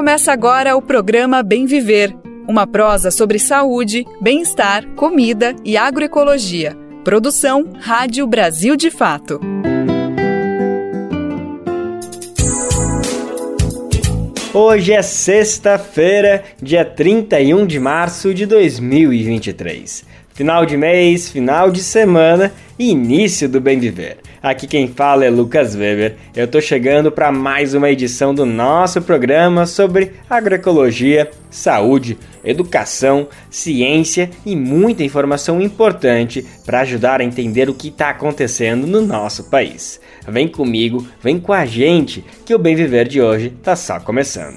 Começa agora o programa Bem Viver, uma prosa sobre saúde, bem-estar, comida e agroecologia. Produção Rádio Brasil de Fato. Hoje é sexta-feira, dia 31 de março de 2023. Final de mês, final de semana e início do Bem Viver. Aqui quem fala é Lucas Weber. Eu tô chegando para mais uma edição do nosso programa sobre agroecologia, saúde, educação, ciência e muita informação importante para ajudar a entender o que está acontecendo no nosso país. Vem comigo, vem com a gente, que o Bem Viver de hoje tá só começando.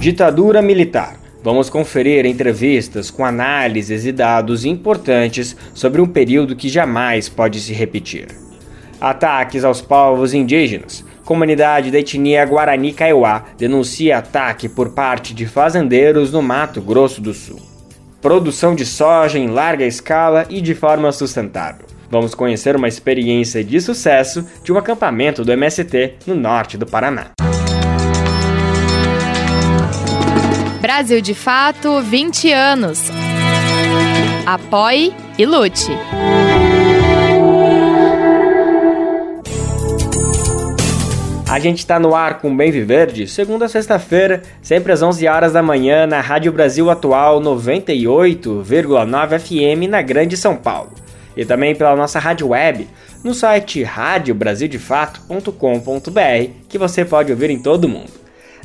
Ditadura militar. Vamos conferir entrevistas com análises e dados importantes sobre um período que jamais pode se repetir. Ataques aos povos indígenas. Comunidade da etnia Guarani Kaiowá denuncia ataque por parte de fazendeiros no Mato Grosso do Sul. Produção de soja em larga escala e de forma sustentável. Vamos conhecer uma experiência de sucesso de um acampamento do MST no norte do Paraná. Brasil de Fato 20 anos. Apoie e lute. A gente está no ar com Bem Viver de segunda a sexta-feira, sempre às 11 horas da manhã na Rádio Brasil Atual 98,9 FM na Grande São Paulo. E também pela nossa rádio web no site radiobrasildefato.com.br, que você pode ouvir em todo mundo.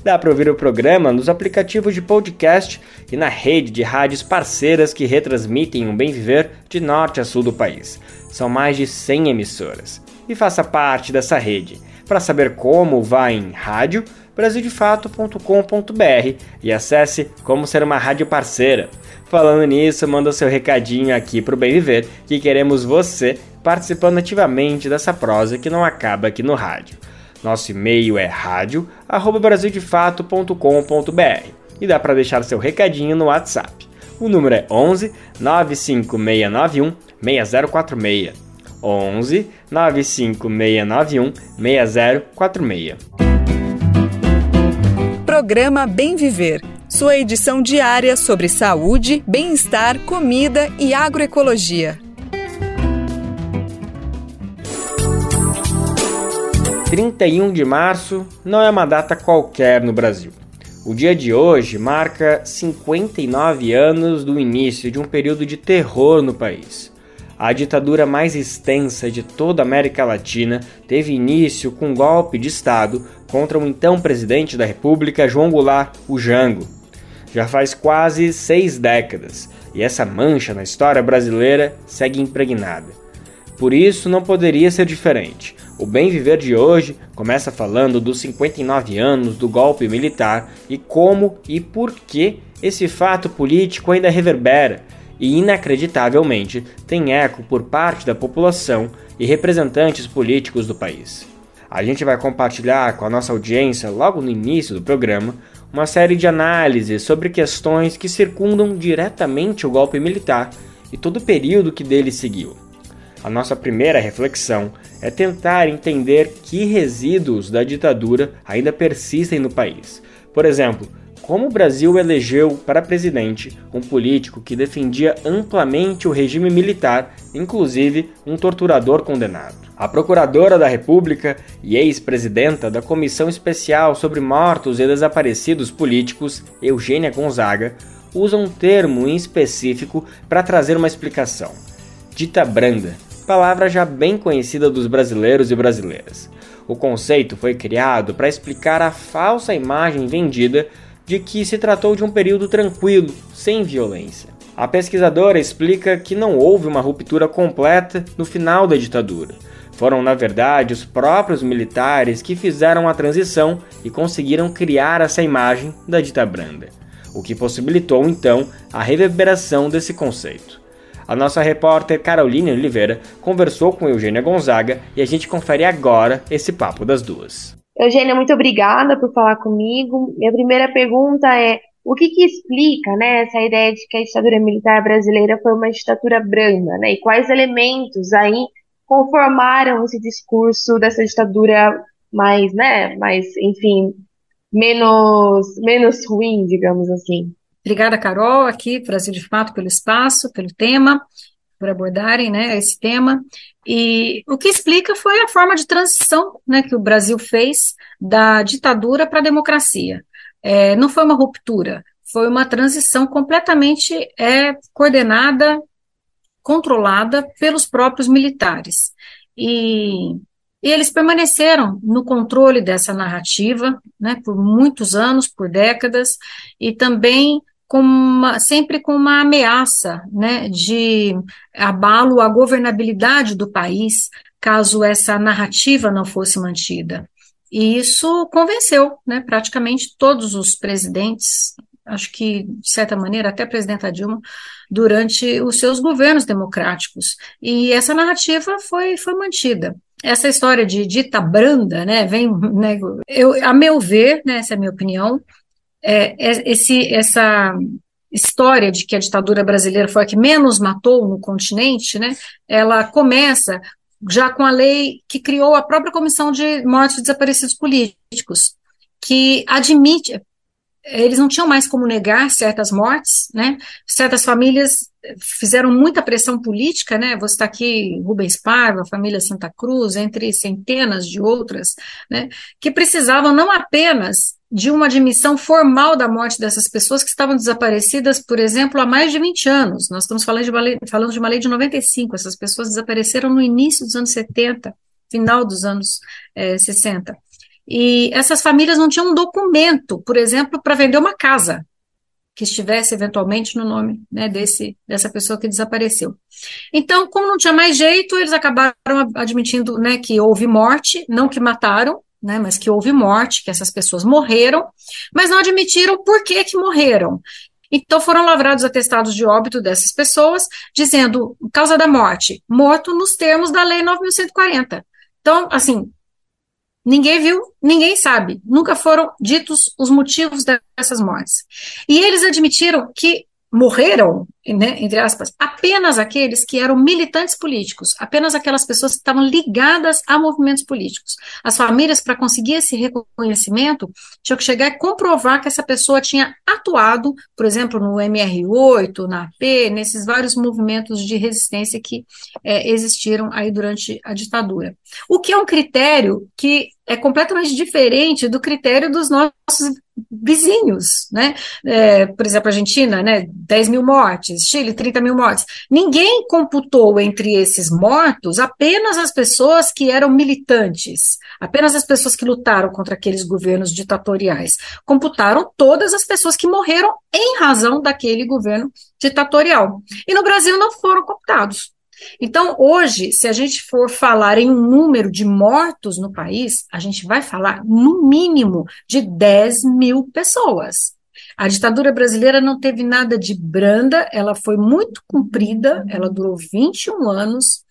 Dá para ouvir o programa nos aplicativos de podcast e na rede de rádios parceiras que retransmitem um bem viver de norte a sul do país. São mais de 100 emissoras. E faça parte dessa rede. Para saber como, vá em rádio brasildefato.com.br e acesse como ser uma rádio parceira. Falando nisso, manda seu recadinho aqui para o Bem Viver, que queremos você participando ativamente dessa prosa que não acaba aqui no rádio. Nosso e-mail é radio@brasildefato.com.br e dá para deixar seu recadinho no WhatsApp. O número é 11 95691 6046. 11 95691 6046. Programa Bem Viver. Sua edição diária sobre saúde, bem-estar, comida e agroecologia. 31 de março não é uma data qualquer no Brasil. O dia de hoje marca 59 anos do início de um período de terror no país. A ditadura mais extensa de toda a América Latina teve início com um golpe de Estado contra o então presidente da República, João Goulart, o Jango. Já faz quase seis décadas e essa mancha na história brasileira segue impregnada. Por isso, não poderia ser diferente. O Bem Viver de hoje começa falando dos 59 anos do golpe militar e como e por que esse fato político ainda reverbera e, inacreditavelmente, tem eco por parte da população e representantes políticos do país. A gente vai compartilhar com a nossa audiência, logo no início do programa, uma série de análises sobre questões que circundam diretamente o golpe militar e todo o período que dele seguiu. A nossa primeira reflexão é tentar entender que resíduos da ditadura ainda persistem no país. Por exemplo, como o Brasil elegeu para presidente um político que defendia amplamente o regime militar, inclusive um torturador condenado. A Procuradora da República e ex-presidenta da Comissão Especial sobre Mortos e Desaparecidos Políticos, Eugênia Gonzaga, usa um termo em específico para trazer uma explicação: dita branda palavra já bem conhecida dos brasileiros e brasileiras. O conceito foi criado para explicar a falsa imagem vendida de que se tratou de um período tranquilo, sem violência. A pesquisadora explica que não houve uma ruptura completa no final da ditadura. Foram, na verdade, os próprios militares que fizeram a transição e conseguiram criar essa imagem da dita branda, o que possibilitou então a reverberação desse conceito. A nossa repórter Caroline Oliveira conversou com Eugênia Gonzaga e a gente confere agora esse papo das duas. Eugênia, muito obrigada por falar comigo. Minha primeira pergunta é: o que, que explica né, essa ideia de que a ditadura militar brasileira foi uma ditadura branda? Né, e quais elementos aí conformaram esse discurso dessa ditadura mais, né, mais, enfim, menos, menos ruim, digamos assim. Obrigada, Carol, aqui, Brasil de Fato, pelo espaço, pelo tema, por abordarem né, esse tema. E o que explica foi a forma de transição né, que o Brasil fez da ditadura para a democracia. É, não foi uma ruptura, foi uma transição completamente é, coordenada, controlada pelos próprios militares. E, e, eles permaneceram no controle dessa narrativa né, por muitos anos, por décadas, e também com uma, sempre com uma ameaça né, de abalo à governabilidade do país, caso essa narrativa não fosse mantida. E isso convenceu né, praticamente todos os presidentes acho que, de certa maneira, até a presidenta Dilma, durante os seus governos democráticos. E essa narrativa foi, foi mantida. Essa história de dita branda, né, vem, né, eu, a meu ver, né, essa é a minha opinião, é, é, esse, essa história de que a ditadura brasileira foi a que menos matou no continente, né, ela começa já com a lei que criou a própria Comissão de Mortes de Desaparecidos Políticos, que admite, eles não tinham mais como negar certas mortes, né? Certas famílias fizeram muita pressão política, né? Você está aqui, Rubens Paiva, a família Santa Cruz, entre centenas de outras, né? Que precisavam não apenas de uma admissão formal da morte dessas pessoas que estavam desaparecidas, por exemplo, há mais de 20 anos. Nós estamos falando de uma lei, falando de, uma lei de 95, essas pessoas desapareceram no início dos anos 70, final dos anos é, eh, 60. E essas famílias não tinham um documento, por exemplo, para vender uma casa que estivesse eventualmente no nome né, desse, dessa pessoa que desapareceu. Então, como não tinha mais jeito, eles acabaram admitindo né, que houve morte, não que mataram, né, mas que houve morte, que essas pessoas morreram, mas não admitiram por que, que morreram. Então foram lavrados atestados de óbito dessas pessoas, dizendo causa da morte, morto nos termos da Lei 9.140. Então, assim, Ninguém viu, ninguém sabe. Nunca foram ditos os motivos dessas mortes. E eles admitiram que morreram, né, entre aspas, apenas aqueles que eram militantes políticos, apenas aquelas pessoas que estavam ligadas a movimentos políticos. As famílias, para conseguir esse reconhecimento, tinham que chegar e comprovar que essa pessoa tinha atuado, por exemplo, no MR8, na AP, nesses vários movimentos de resistência que é, existiram aí durante a ditadura. O que é um critério que é completamente diferente do critério dos nossos vizinhos, né? É, por exemplo, Argentina, né? 10 mil mortes, Chile, 30 mil mortes. Ninguém computou entre esses mortos apenas as pessoas que eram militantes, apenas as pessoas que lutaram contra aqueles governos ditatoriais. Computaram todas as pessoas que morreram em razão daquele governo ditatorial. E no Brasil não foram computados. Então, hoje, se a gente for falar em um número de mortos no país, a gente vai falar, no mínimo, de 10 mil pessoas. A ditadura brasileira não teve nada de branda, ela foi muito cumprida, ela durou 21 anos.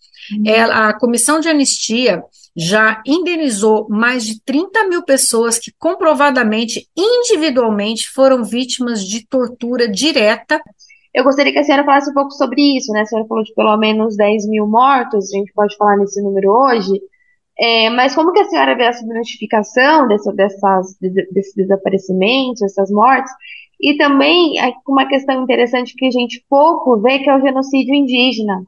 Ela, a comissão de anistia já indenizou mais de 30 mil pessoas que comprovadamente, individualmente, foram vítimas de tortura direta eu gostaria que a senhora falasse um pouco sobre isso, né? A senhora falou de pelo menos 10 mil mortos, a gente pode falar nesse número hoje. É, mas como que a senhora vê essa notificação dessa, dessas, desaparecimentos, essas mortes? E também é, uma questão interessante que a gente pouco vê, que é o genocídio indígena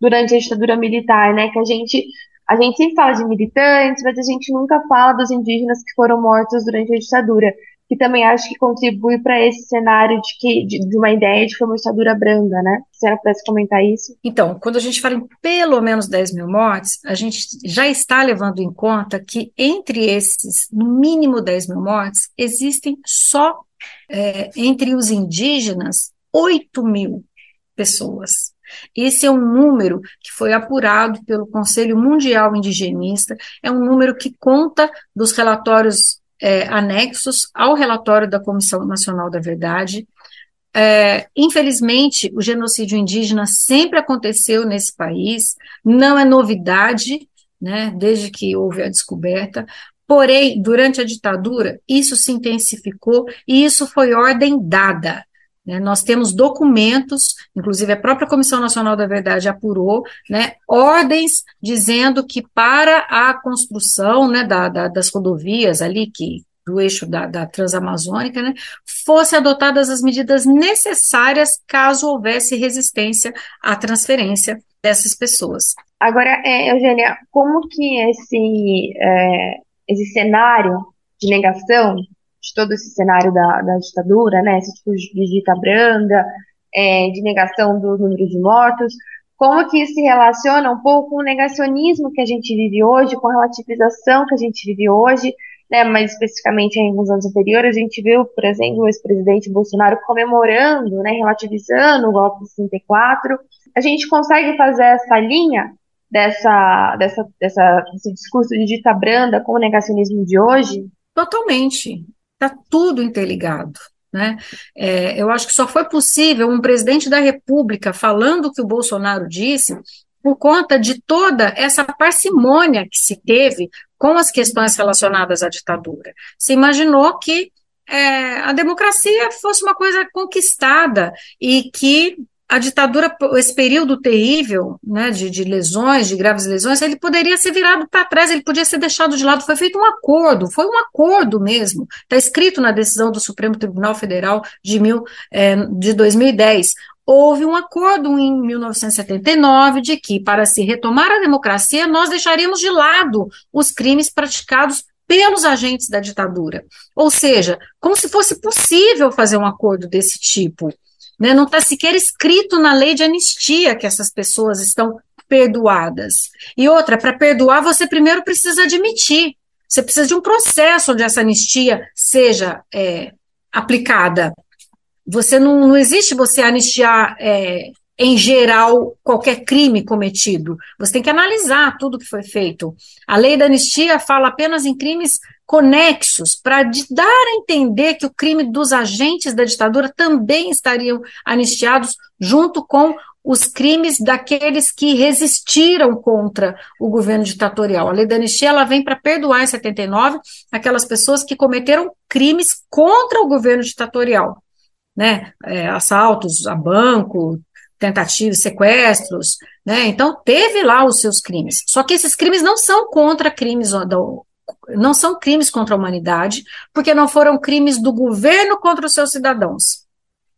durante a ditadura militar, né? Que a gente, a gente sempre fala de militantes, mas a gente nunca fala dos indígenas que foram mortos durante a ditadura que também acho que contribui para esse cenário de, que, de, de, uma ideia de que foi uma ditadura branda, né? Se ela pudesse comentar isso. Então, quando a gente fala em pelo menos 10 mil mortes, a gente já está levando em conta que entre esses, no mínimo 10 mil mortes, existem só é, entre os indígenas 8 mil pessoas. Esse é um número que foi apurado pelo Conselho Mundial Indigenista, é um número que conta dos relatórios é, anexos ao relatório da Comissão Nacional da Verdade. É, infelizmente, o genocídio indígena sempre aconteceu nesse país, não é novidade, né, desde que houve a descoberta, porém, durante a ditadura, isso se intensificou e isso foi ordem dada. Né? Nós temos documentos, inclusive a própria Comissão Nacional da Verdade apurou, né, ordens dizendo que para a construção né, da, da, das rodovias ali que do eixo da, da Transamazônica, né, fossem adotadas as medidas necessárias caso houvesse resistência à transferência dessas pessoas. Agora, é, Eugênia, como que esse, é, esse cenário de negação, de todo esse cenário da, da ditadura, né, esse tipo de dita branda, é, de negação do número de mortos, como que isso se relaciona um pouco com o negacionismo que a gente vive hoje, com a relativização que a gente vive hoje, né, mais especificamente em alguns anos anteriores, a gente viu, por exemplo, o ex-presidente Bolsonaro comemorando, né, relativizando o golpe de 64. A gente consegue fazer essa linha dessa, dessa, dessa, desse discurso de dita branda com o negacionismo de hoje? Totalmente. Está tudo interligado. Né? É, eu acho que só foi possível um presidente da República falando o que o Bolsonaro disse por conta de toda essa parcimônia que se teve com as questões relacionadas à ditadura. Se imaginou que é, a democracia fosse uma coisa conquistada e que a ditadura, esse período terrível né, de, de, lesões, de graves lesões, ele poderia ser virado para trás, ele podia ser deixado de lado. Foi feito um acordo, foi um acordo mesmo. Está escrito na decisão do Supremo Tribunal Federal de, mil, é, de 2010. Houve um acordo em 1979 de que, para se retomar a democracia, nós deixaríamos de lado os crimes praticados pelos agentes da ditadura. Ou seja, como se fosse possível fazer um acordo desse tipo. Né? Não está sequer escrito na lei de anistia que essas pessoas estão perdoadas. E outra, para perdoar, você primeiro precisa admitir. Você precisa de um processo onde essa anistia seja é, aplicada. Você não, não existe você anistiar é, em geral qualquer crime cometido. Você tem que analisar tudo que foi feito. A lei da anistia fala apenas em crimes conexos para dar a entender que o crime dos agentes da ditadura também estariam anistiados junto com os crimes daqueles que resistiram contra o governo ditatorial. A lei da anistia ela vem para perdoar em 79 aquelas pessoas que cometeram crimes contra o governo ditatorial, né? É, assaltos a banco, tentativas, sequestros, né? Então teve lá os seus crimes. Só que esses crimes não são contra crimes não são crimes contra a humanidade, porque não foram crimes do governo contra os seus cidadãos.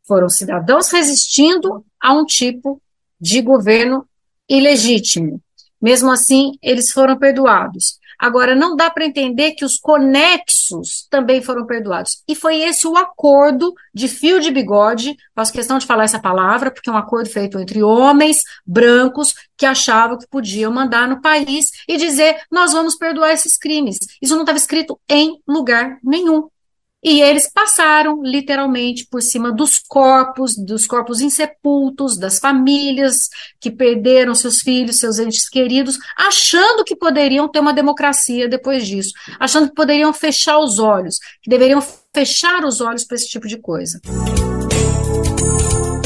Foram cidadãos resistindo a um tipo de governo ilegítimo. Mesmo assim, eles foram perdoados. Agora, não dá para entender que os conexos também foram perdoados. E foi esse o acordo de fio de bigode, faço questão de falar essa palavra, porque é um acordo feito entre homens brancos que achavam que podiam mandar no país e dizer: nós vamos perdoar esses crimes. Isso não estava escrito em lugar nenhum. E eles passaram literalmente por cima dos corpos, dos corpos insepultos, das famílias que perderam seus filhos, seus entes queridos, achando que poderiam ter uma democracia depois disso, achando que poderiam fechar os olhos, que deveriam fechar os olhos para esse tipo de coisa.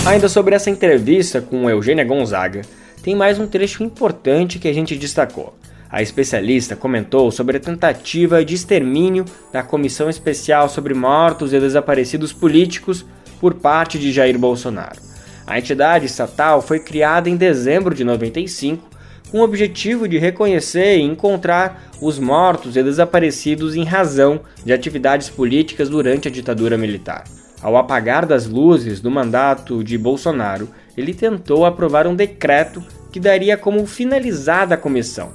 Ainda sobre essa entrevista com Eugênia Gonzaga, tem mais um trecho importante que a gente destacou. A especialista comentou sobre a tentativa de extermínio da Comissão Especial sobre Mortos e Desaparecidos Políticos por parte de Jair Bolsonaro. A entidade estatal foi criada em dezembro de 95 com o objetivo de reconhecer e encontrar os mortos e desaparecidos em razão de atividades políticas durante a ditadura militar. Ao apagar das luzes do mandato de Bolsonaro, ele tentou aprovar um decreto que daria como finalizada a comissão,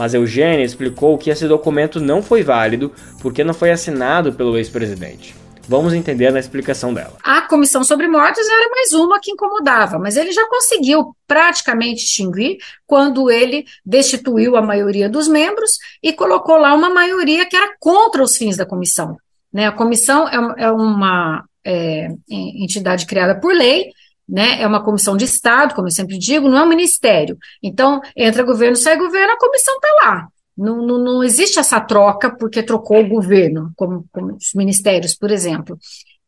mas Eugênia explicou que esse documento não foi válido porque não foi assinado pelo ex-presidente. Vamos entender na explicação dela. A comissão sobre mortos era mais uma que incomodava, mas ele já conseguiu praticamente extinguir quando ele destituiu a maioria dos membros e colocou lá uma maioria que era contra os fins da comissão. Né? A comissão é, é uma é, entidade criada por lei né? É uma comissão de Estado, como eu sempre digo, não é um ministério. Então, entra governo, sai governo, a comissão está lá. Não, não, não, existe essa troca porque trocou o governo, como, como os ministérios, por exemplo.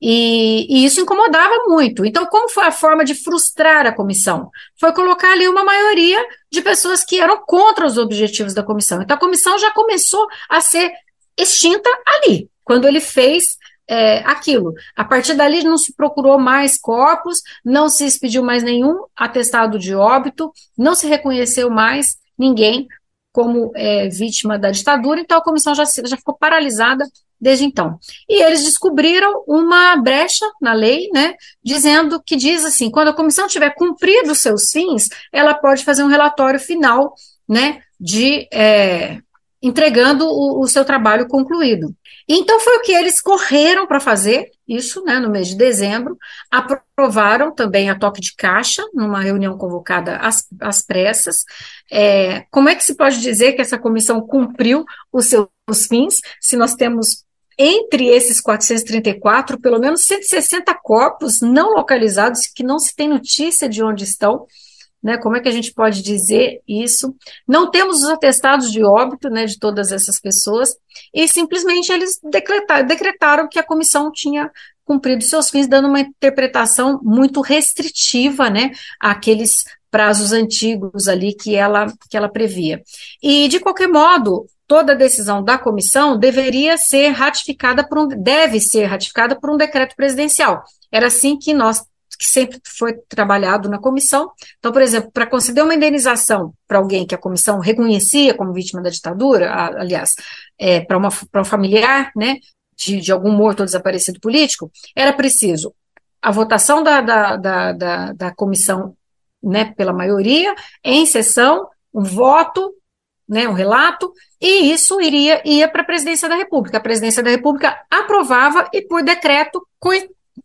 E, e, isso incomodava muito. Então, como foi a forma de frustrar a comissão? Foi colocar ali uma maioria de pessoas que eram contra os objetivos da comissão. Então, a comissão já começou a ser extinta ali, quando ele fez é, aquilo. A partir dali não se procurou mais corpos, não se expediu mais nenhum atestado de óbito, não se reconheceu mais ninguém como é, vítima da ditadura, então a comissão já, já ficou paralisada desde então. E eles descobriram uma brecha na lei, né, dizendo que diz assim, quando a comissão tiver cumprido seus fins, ela pode fazer um relatório final, né, de é, entregando o, o seu trabalho concluído. Então foi o que eles correram para fazer, isso né, no mês de dezembro, aprovaram também a toque de caixa, numa reunião convocada às, às pressas. É, como é que se pode dizer que essa comissão cumpriu os seus fins, se nós temos entre esses 434, pelo menos 160 corpos não localizados que não se tem notícia de onde estão, né? Como é que a gente pode dizer isso? Não temos os atestados de óbito, né, de todas essas pessoas, e simplesmente eles decretaram, decretaram que a comissão tinha cumprido seus fins, dando uma interpretação muito restritiva, né, àqueles prazos antigos ali que ela, que ela previa. E, de qualquer modo, toda decisão da comissão deveria ser ratificada por um, deve ser ratificada por um decreto presidencial. Era assim que nós que sempre foi trabalhado na comissão. Então, por exemplo, para conceder uma indenização para alguém que a comissão reconhecia como vítima da ditadura, aliás, é, para um familiar, né, de, de, algum morto ou desaparecido político, era preciso a votação da, da, da, da, da comissão né, pela maioria, em sessão, um voto, né, um relato, e isso iria ia para a presidência da República. A presidência da República aprovava e, por decreto,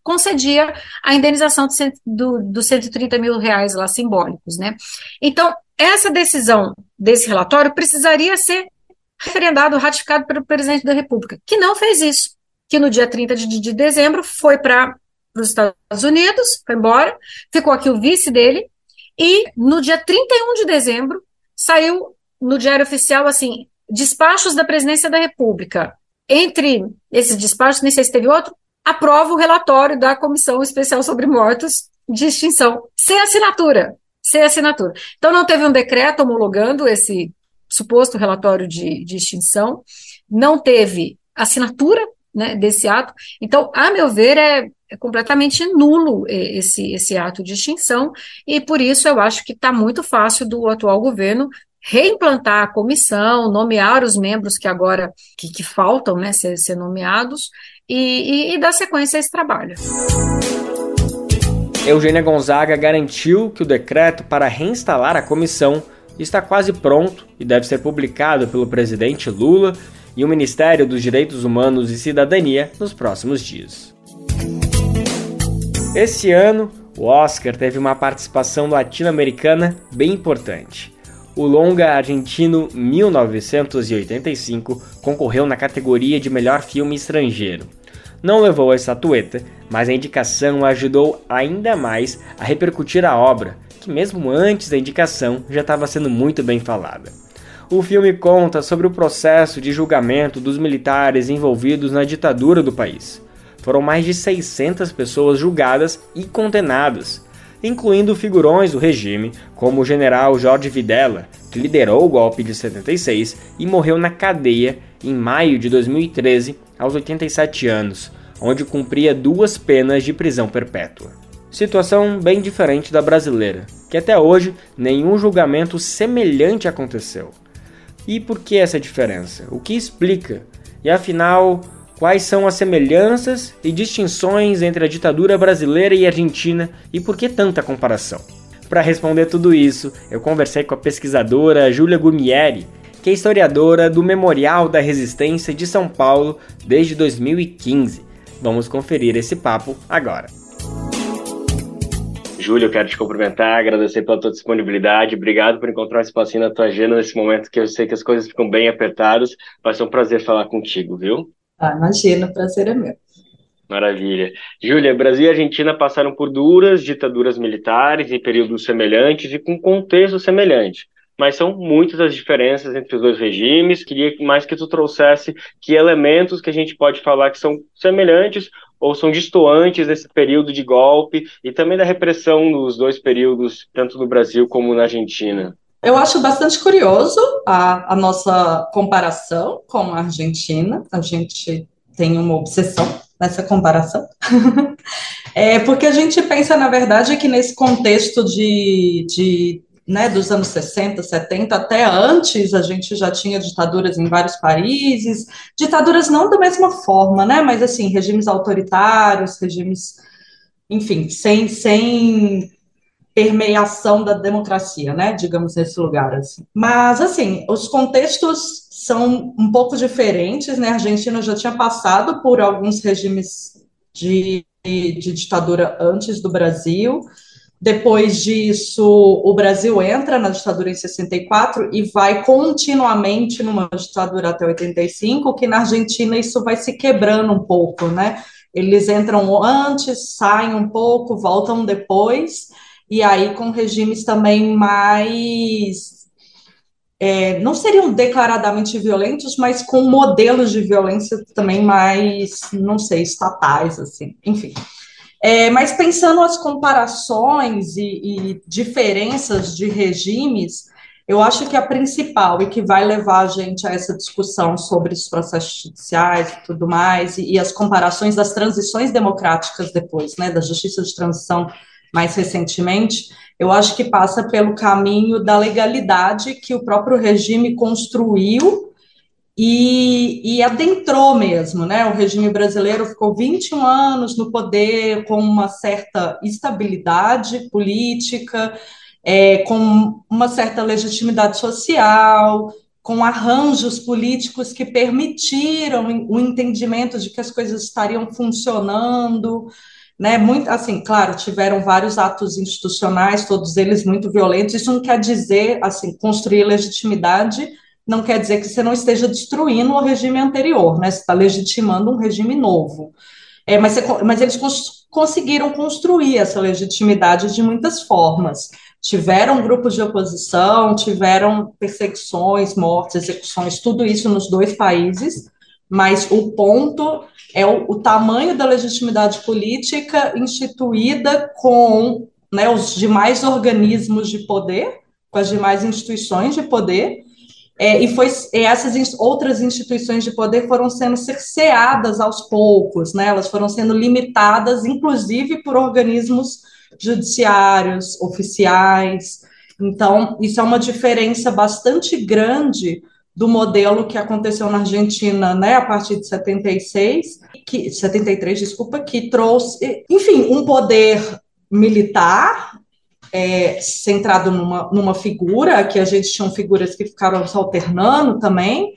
concedia a indenização dos do, do 130 mil reais lá simbólicos, né? Então, essa decisão desse relatório precisaria ser referendado, ratificado pelo presidente da República, que não fez isso, que no dia 30 de, de dezembro foi para os Estados Unidos, foi embora, ficou aqui o vice dele, e no dia 31 de dezembro saiu no Diário Oficial assim: despachos da presidência da República. Entre esses despachos, nem sei se teve outro, aprova o relatório da Comissão Especial sobre Mortos de Extinção, sem assinatura. Sem assinatura. Então, não teve um decreto homologando esse suposto relatório de, de extinção, não teve assinatura né, desse ato. Então, a meu ver, é, é completamente nulo esse, esse ato de extinção, e por isso eu acho que está muito fácil do atual governo reimplantar a comissão, nomear os membros que agora que, que faltam né, ser, ser nomeados, e, e, e dar sequência a esse trabalho. Eugênia Gonzaga garantiu que o decreto para reinstalar a comissão está quase pronto e deve ser publicado pelo presidente Lula e o Ministério dos Direitos Humanos e Cidadania nos próximos dias. Esse ano, o Oscar teve uma participação latino-americana bem importante. O longa argentino 1985 concorreu na categoria de melhor filme estrangeiro. Não levou a estatueta, mas a indicação ajudou ainda mais a repercutir a obra, que mesmo antes da indicação já estava sendo muito bem falada. O filme conta sobre o processo de julgamento dos militares envolvidos na ditadura do país. Foram mais de 600 pessoas julgadas e condenadas, incluindo figurões do regime, como o general Jorge Videla, que liderou o golpe de 76 e morreu na cadeia em maio de 2013, aos 87 anos, onde cumpria duas penas de prisão perpétua. Situação bem diferente da brasileira, que até hoje nenhum julgamento semelhante aconteceu. E por que essa diferença? O que explica? E afinal, quais são as semelhanças e distinções entre a ditadura brasileira e argentina e por que tanta comparação? Para responder tudo isso, eu conversei com a pesquisadora Júlia Gumieri, que é historiadora do Memorial da Resistência de São Paulo desde 2015. Vamos conferir esse papo agora. Júlia, eu quero te cumprimentar, agradecer pela tua disponibilidade, obrigado por encontrar um espacinho na tua agenda nesse momento que eu sei que as coisas ficam bem apertadas. Vai ser um prazer falar contigo, viu? Ah, imagina, o prazer é meu. Maravilha. Júlia, Brasil e Argentina passaram por duras ditaduras militares em períodos semelhantes e com contexto semelhante. Mas são muitas as diferenças entre os dois regimes. Queria mais que tu trouxesse que elementos que a gente pode falar que são semelhantes ou são distoantes desse período de golpe e também da repressão nos dois períodos, tanto no Brasil como na Argentina. Eu acho bastante curioso a, a nossa comparação com a Argentina. A gente tem uma obsessão nessa comparação. é porque a gente pensa, na verdade, que nesse contexto de, de né, dos anos 60, 70, até antes a gente já tinha ditaduras em vários países, ditaduras não da mesma forma, né, mas assim, regimes autoritários, regimes, enfim, sem, sem permeação da democracia, né, digamos nesse lugar, assim. Mas, assim, os contextos são um pouco diferentes, né, a Argentina já tinha passado por alguns regimes de, de ditadura antes do Brasil, depois disso, o Brasil entra na ditadura em 64 e vai continuamente numa ditadura até 85, que na Argentina isso vai se quebrando um pouco, né? Eles entram antes, saem um pouco, voltam depois, e aí com regimes também mais. É, não seriam declaradamente violentos, mas com modelos de violência também mais, não sei, estatais, assim, enfim. É, mas pensando as comparações e, e, diferenças de regimes, eu acho que a principal e que vai levar a gente a essa discussão sobre os processos judiciais e tudo mais, e, e as comparações das transições democráticas depois, né, da justiça de transição mais recentemente, eu acho que passa pelo caminho da legalidade que o próprio regime construiu e, e, adentrou mesmo, né? O regime brasileiro ficou 21 anos no poder com uma certa estabilidade política, é, com uma certa legitimidade social, com arranjos políticos que permitiram o entendimento de que as coisas estariam funcionando, né? Muito, assim, claro, tiveram vários atos institucionais, todos eles muito violentos. Isso não quer dizer, assim, construir legitimidade não quer dizer que você não esteja destruindo o regime anterior, né? Você está legitimando um regime novo. É, mas, você, mas eles cons conseguiram construir essa legitimidade de muitas formas. Tiveram grupos de oposição, tiveram perseguições, mortes, execuções, tudo isso nos dois países, mas o ponto é o, o tamanho da legitimidade política instituída com né, os demais organismos de poder, com as demais instituições de poder, é, e, foi, e essas outras instituições de poder foram sendo cerceadas aos poucos, né? elas foram sendo limitadas, inclusive por organismos judiciários, oficiais. Então, isso é uma diferença bastante grande do modelo que aconteceu na Argentina, né, a partir de 76, que 73, desculpa, que trouxe, enfim, um poder militar é, centrado numa, numa figura, que a gente tinha figuras que ficaram se alternando também,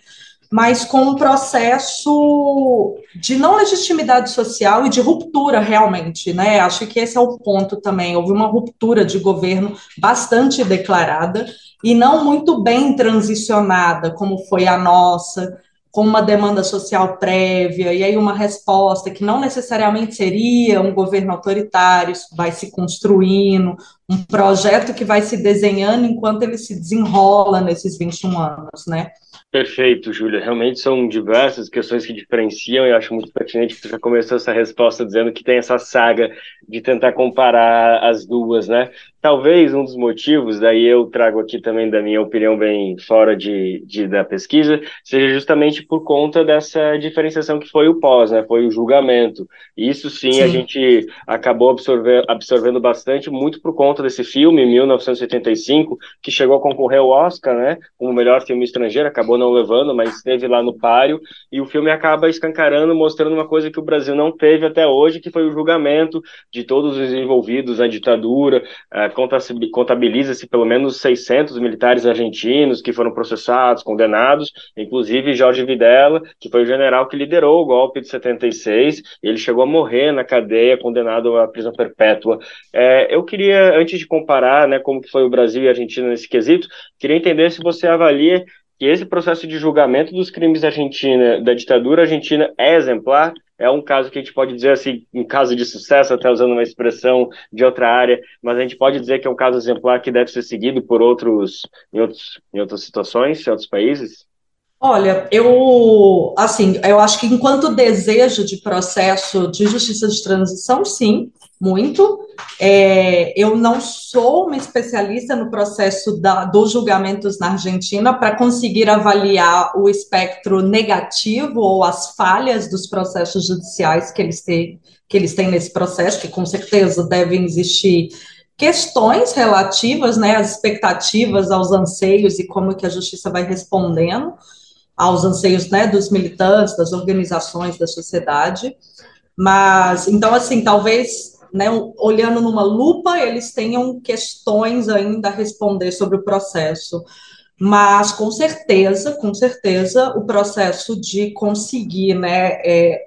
mas com um processo de não legitimidade social e de ruptura realmente, né? Acho que esse é o ponto também. Houve uma ruptura de governo bastante declarada e não muito bem transicionada, como foi a nossa, com uma demanda social prévia, e aí uma resposta que não necessariamente seria um governo autoritário, vai se construindo, um projeto que vai se desenhando enquanto ele se desenrola nesses 21 anos, né? Perfeito, Júlia. Realmente são diversas questões que diferenciam e acho muito pertinente que você já começou essa resposta dizendo que tem essa saga de tentar comparar as duas, né? Talvez um dos motivos, daí eu trago aqui também da minha opinião bem fora de, de da pesquisa, seja justamente por conta dessa diferenciação que foi o pós, né? Foi o julgamento. Isso sim, sim. a gente acabou absorver, absorvendo bastante, muito por conta desse filme, 1985, que chegou a concorrer ao Oscar, né? Como melhor filme estrangeiro, acabou não levando, mas esteve lá no páreo. E o filme acaba escancarando, mostrando uma coisa que o Brasil não teve até hoje, que foi o julgamento de todos os envolvidos na ditadura contabiliza-se pelo menos 600 militares argentinos que foram processados, condenados, inclusive Jorge Videla, que foi o general que liderou o golpe de 76, ele chegou a morrer na cadeia, condenado à prisão perpétua. É, eu queria, antes de comparar né, como que foi o Brasil e a Argentina nesse quesito, queria entender se você avalia que esse processo de julgamento dos crimes da Argentina, da ditadura argentina, é exemplar é um caso que a gente pode dizer assim, um caso de sucesso, até usando uma expressão de outra área, mas a gente pode dizer que é um caso exemplar que deve ser seguido por outros, em, outros, em outras situações, em outros países? Olha, eu, assim, eu acho que enquanto desejo de processo de justiça de transição, sim, muito. É, eu não sou uma especialista no processo da, dos julgamentos na Argentina para conseguir avaliar o espectro negativo ou as falhas dos processos judiciais que eles têm, que eles têm nesse processo, que com certeza devem existir questões relativas, né, às expectativas, aos anseios e como que a justiça vai respondendo aos anseios, né, dos militantes, das organizações da sociedade. Mas, então, assim, talvez, né, olhando numa lupa, eles tenham questões ainda a responder sobre o processo. Mas, com certeza, com certeza, o processo de conseguir, né, é,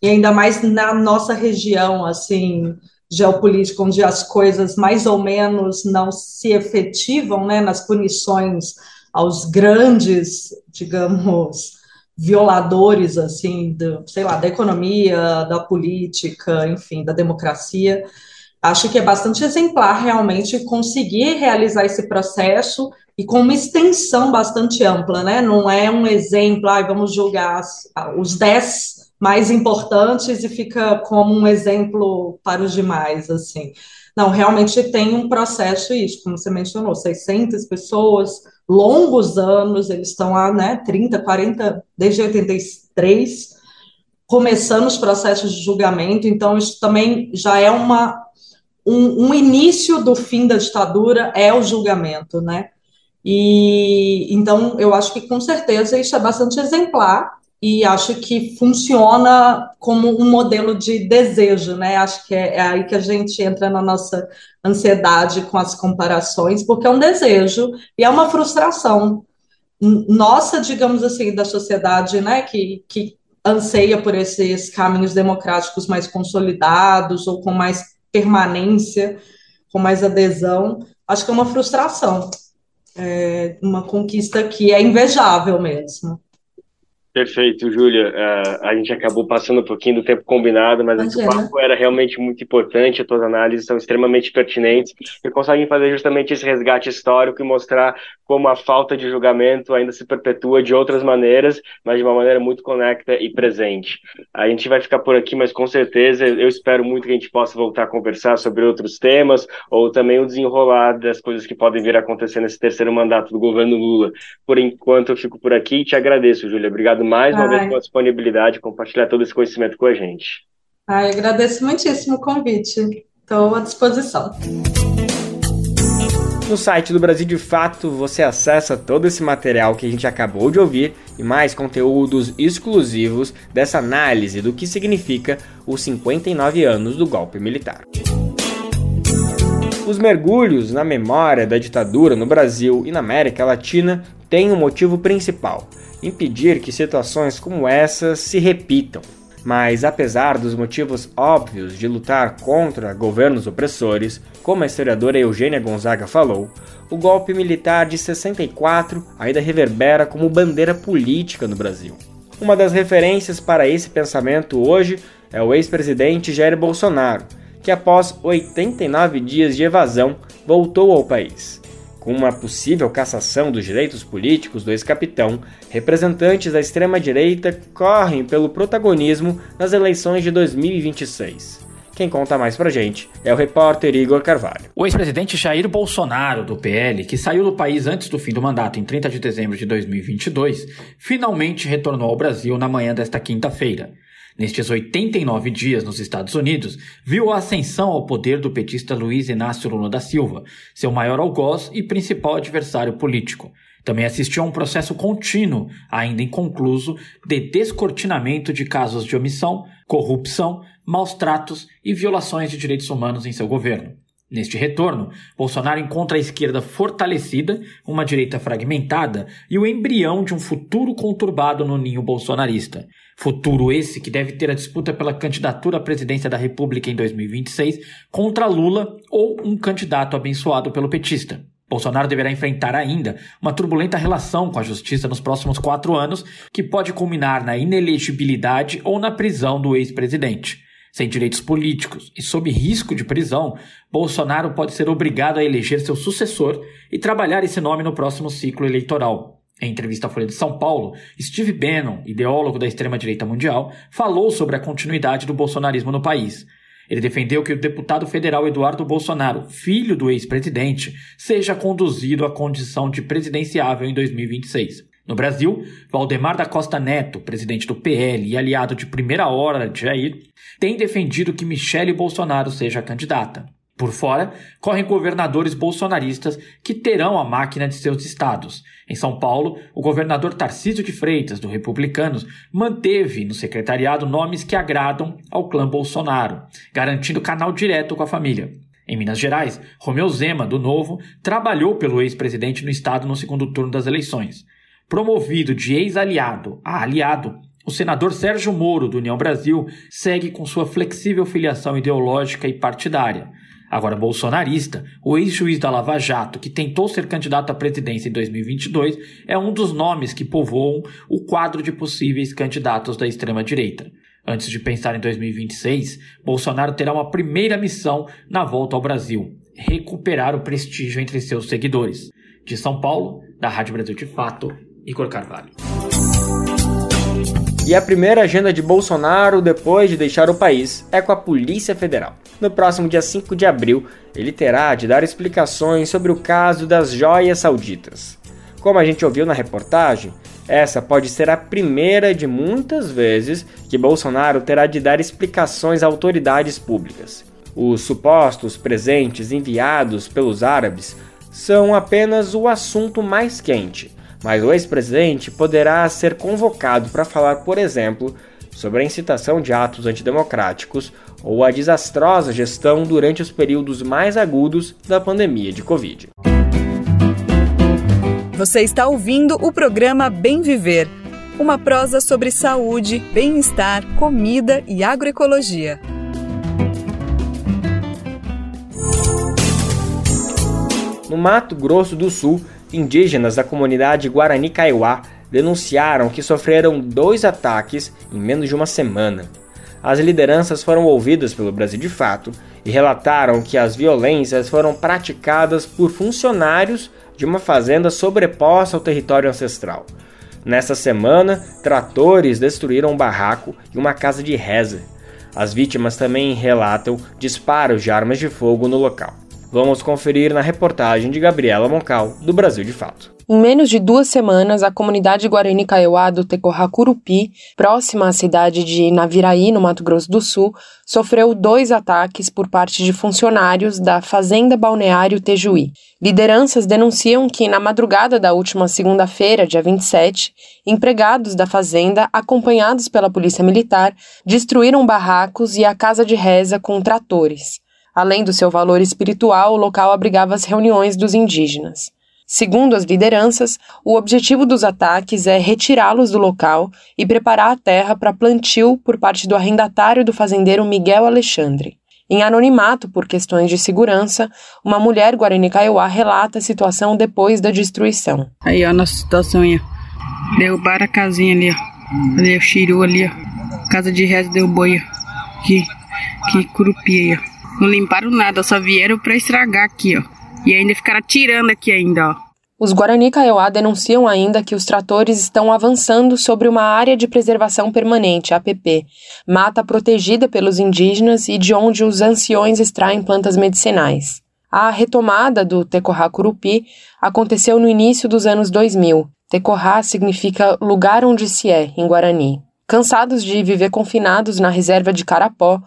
e ainda mais na nossa região, assim, geopolítica, onde as coisas mais ou menos não se efetivam, né, nas punições aos grandes, digamos, violadores, assim, do, sei lá, da economia, da política, enfim, da democracia. Acho que é bastante exemplar realmente conseguir realizar esse processo e com uma extensão bastante ampla, né? Não é um exemplo, ah, vamos julgar os dez mais importantes e fica como um exemplo para os demais, assim. Não, realmente tem um processo isso, como você mencionou, 600 pessoas, longos anos, eles estão há, né, 30, 40, desde 83, começando os processos de julgamento, então isso também já é uma, um, um início do fim da ditadura, é o julgamento, né, e então eu acho que com certeza isso é bastante exemplar, e acho que funciona como um modelo de desejo, né? Acho que é, é, aí que a gente entra na nossa ansiedade com as comparações, porque é um desejo e é uma frustração nossa, digamos assim, da sociedade, né? Que, que anseia por esses caminhos democráticos mais consolidados ou com mais permanência, com mais adesão. Acho que é uma frustração, é uma conquista que é invejável mesmo. Perfeito, Júlia. Uh, a gente acabou passando um pouquinho do tempo combinado, mas o papo era realmente muito importante. As tuas análises são extremamente pertinentes e conseguem fazer justamente esse resgate histórico e mostrar como a falta de julgamento ainda se perpetua de outras maneiras, mas de uma maneira muito conecta e presente. A gente vai ficar por aqui, mas com certeza eu espero muito que a gente possa voltar a conversar sobre outros temas ou também o desenrolar das coisas que podem vir a acontecer nesse terceiro mandato do governo Lula. Por enquanto, eu fico por aqui e te agradeço, Júlia. Obrigado mais uma Ai. vez pela disponibilidade, compartilhar todo esse conhecimento com a gente. Ai, agradeço muitíssimo o convite. Estou à disposição. No site do Brasil de Fato você acessa todo esse material que a gente acabou de ouvir e mais conteúdos exclusivos dessa análise do que significa os 59 anos do golpe militar. Os mergulhos na memória da ditadura no Brasil e na América Latina têm um motivo principal: impedir que situações como essas se repitam. Mas apesar dos motivos óbvios de lutar contra governos opressores, como a historiadora Eugênia Gonzaga falou, o golpe militar de 64 ainda reverbera como bandeira política no Brasil. Uma das referências para esse pensamento hoje é o ex-presidente Jair Bolsonaro, que após 89 dias de evasão voltou ao país. Com uma possível cassação dos direitos políticos do ex-capitão, representantes da extrema-direita correm pelo protagonismo nas eleições de 2026. Quem conta mais pra gente é o repórter Igor Carvalho. O ex-presidente Jair Bolsonaro, do PL, que saiu do país antes do fim do mandato em 30 de dezembro de 2022, finalmente retornou ao Brasil na manhã desta quinta-feira. Nestes 89 dias nos Estados Unidos, viu a ascensão ao poder do petista Luiz Inácio Lula da Silva, seu maior algoz e principal adversário político. Também assistiu a um processo contínuo, ainda inconcluso, de descortinamento de casos de omissão, corrupção, maus tratos e violações de direitos humanos em seu governo. Neste retorno, Bolsonaro encontra a esquerda fortalecida, uma direita fragmentada e o embrião de um futuro conturbado no ninho bolsonarista. Futuro esse que deve ter a disputa pela candidatura à presidência da República em 2026 contra Lula ou um candidato abençoado pelo petista. Bolsonaro deverá enfrentar ainda uma turbulenta relação com a justiça nos próximos quatro anos, que pode culminar na inelegibilidade ou na prisão do ex-presidente. Sem direitos políticos e sob risco de prisão, Bolsonaro pode ser obrigado a eleger seu sucessor e trabalhar esse nome no próximo ciclo eleitoral. Em entrevista à Folha de São Paulo, Steve Bannon, ideólogo da extrema-direita mundial, falou sobre a continuidade do bolsonarismo no país. Ele defendeu que o deputado federal Eduardo Bolsonaro, filho do ex-presidente, seja conduzido à condição de presidenciável em 2026. No Brasil, Valdemar da Costa Neto, presidente do PL e aliado de primeira hora de Jair, tem defendido que Michele Bolsonaro seja candidata. Por fora, correm governadores bolsonaristas que terão a máquina de seus estados. Em São Paulo, o governador Tarcísio de Freitas, do Republicanos, manteve no secretariado nomes que agradam ao clã Bolsonaro, garantindo canal direto com a família. Em Minas Gerais, Romeu Zema, do Novo, trabalhou pelo ex-presidente no estado no segundo turno das eleições. Promovido de ex-aliado a aliado, o senador Sérgio Moro, do União Brasil, segue com sua flexível filiação ideológica e partidária. Agora bolsonarista, o ex-juiz da Lava Jato, que tentou ser candidato à presidência em 2022, é um dos nomes que povoam o quadro de possíveis candidatos da extrema-direita. Antes de pensar em 2026, Bolsonaro terá uma primeira missão na volta ao Brasil: recuperar o prestígio entre seus seguidores. De São Paulo, da Rádio Brasil de Fato, Igor Carvalho. E a primeira agenda de Bolsonaro depois de deixar o país é com a Polícia Federal. No próximo dia 5 de abril, ele terá de dar explicações sobre o caso das joias sauditas. Como a gente ouviu na reportagem, essa pode ser a primeira de muitas vezes que Bolsonaro terá de dar explicações a autoridades públicas. Os supostos presentes enviados pelos árabes são apenas o assunto mais quente mas o ex-presidente poderá ser convocado para falar, por exemplo, sobre a incitação de atos antidemocráticos ou a desastrosa gestão durante os períodos mais agudos da pandemia de Covid. Você está ouvindo o programa Bem Viver, uma prosa sobre saúde, bem-estar, comida e agroecologia. No Mato Grosso do Sul, indígenas da comunidade Guarani Kaiowá denunciaram que sofreram dois ataques em menos de uma semana. As lideranças foram ouvidas pelo Brasil de Fato e relataram que as violências foram praticadas por funcionários de uma fazenda sobreposta ao território ancestral. Nessa semana, tratores destruíram um barraco e uma casa de reza. As vítimas também relatam disparos de armas de fogo no local. Vamos conferir na reportagem de Gabriela Moncal, do Brasil de Fato. Em menos de duas semanas, a comunidade Guarani Kaiowá do Tecorá Curupi, próxima à cidade de Naviraí, no Mato Grosso do Sul, sofreu dois ataques por parte de funcionários da Fazenda Balneário Tejuí. Lideranças denunciam que, na madrugada da última segunda-feira, dia 27, empregados da fazenda, acompanhados pela Polícia Militar, destruíram barracos e a casa de reza com tratores. Além do seu valor espiritual, o local abrigava as reuniões dos indígenas. Segundo as lideranças, o objetivo dos ataques é retirá-los do local e preparar a terra para plantio por parte do arrendatário do fazendeiro Miguel Alexandre. Em anonimato por questões de segurança, uma mulher Guarani Kaiowá relata a situação depois da destruição. Aí, ó, a nossa situação aí, ó. Derrubaram a casinha ali, ó. Ali, o Chiru ali, ó. Casa de reza derrubou aí, ó. Que, que curupi aí, ó. Não limparam nada, só vieram para estragar aqui, ó. E ainda ficaram tirando aqui ainda, ó. Os Guarani Kaiowá denunciam ainda que os tratores estão avançando sobre uma área de preservação permanente, APP, mata protegida pelos indígenas e de onde os anciões extraem plantas medicinais. A retomada do Tecorá Curupi aconteceu no início dos anos 2000. Tecorá significa lugar onde se é, em Guarani. Cansados de viver confinados na reserva de Carapó,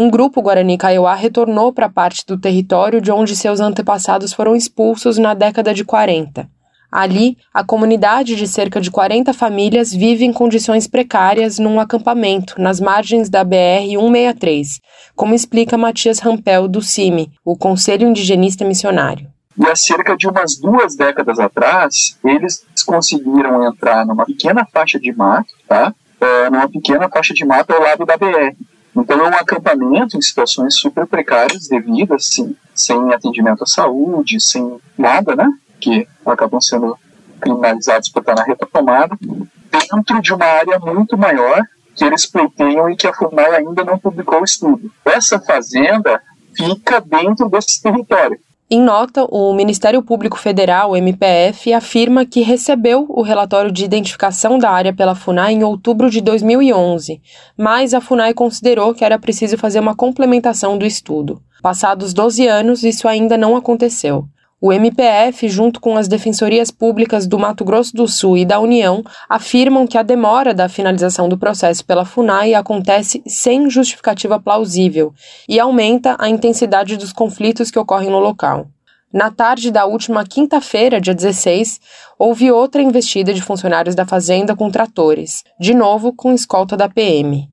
um grupo Guarani Kaiowá retornou para parte do território de onde seus antepassados foram expulsos na década de 40. Ali, a comunidade de cerca de 40 famílias vive em condições precárias num acampamento nas margens da BR-163, como explica Matias Rampel, do CIMI, o Conselho Indigenista Missionário. E há cerca de umas duas décadas atrás, eles conseguiram entrar numa pequena faixa de mato, tá? É, numa pequena faixa de mato ao lado da BR. Então é um acampamento em situações super precárias devido assim, sem atendimento à saúde, sem nada, né? Que acabam sendo criminalizados por estar na retomada, dentro de uma área muito maior que eles pleiteiam e que a FUNAI ainda não publicou o estudo. Essa fazenda fica dentro desse território. Em nota, o Ministério Público Federal, MPF, afirma que recebeu o relatório de identificação da área pela FUNAI em outubro de 2011, mas a FUNAI considerou que era preciso fazer uma complementação do estudo. Passados 12 anos, isso ainda não aconteceu. O MPF, junto com as defensorias públicas do Mato Grosso do Sul e da União, afirmam que a demora da finalização do processo pela FUNAI acontece sem justificativa plausível e aumenta a intensidade dos conflitos que ocorrem no local. Na tarde da última quinta-feira, dia 16, houve outra investida de funcionários da fazenda com tratores, de novo com escolta da PM.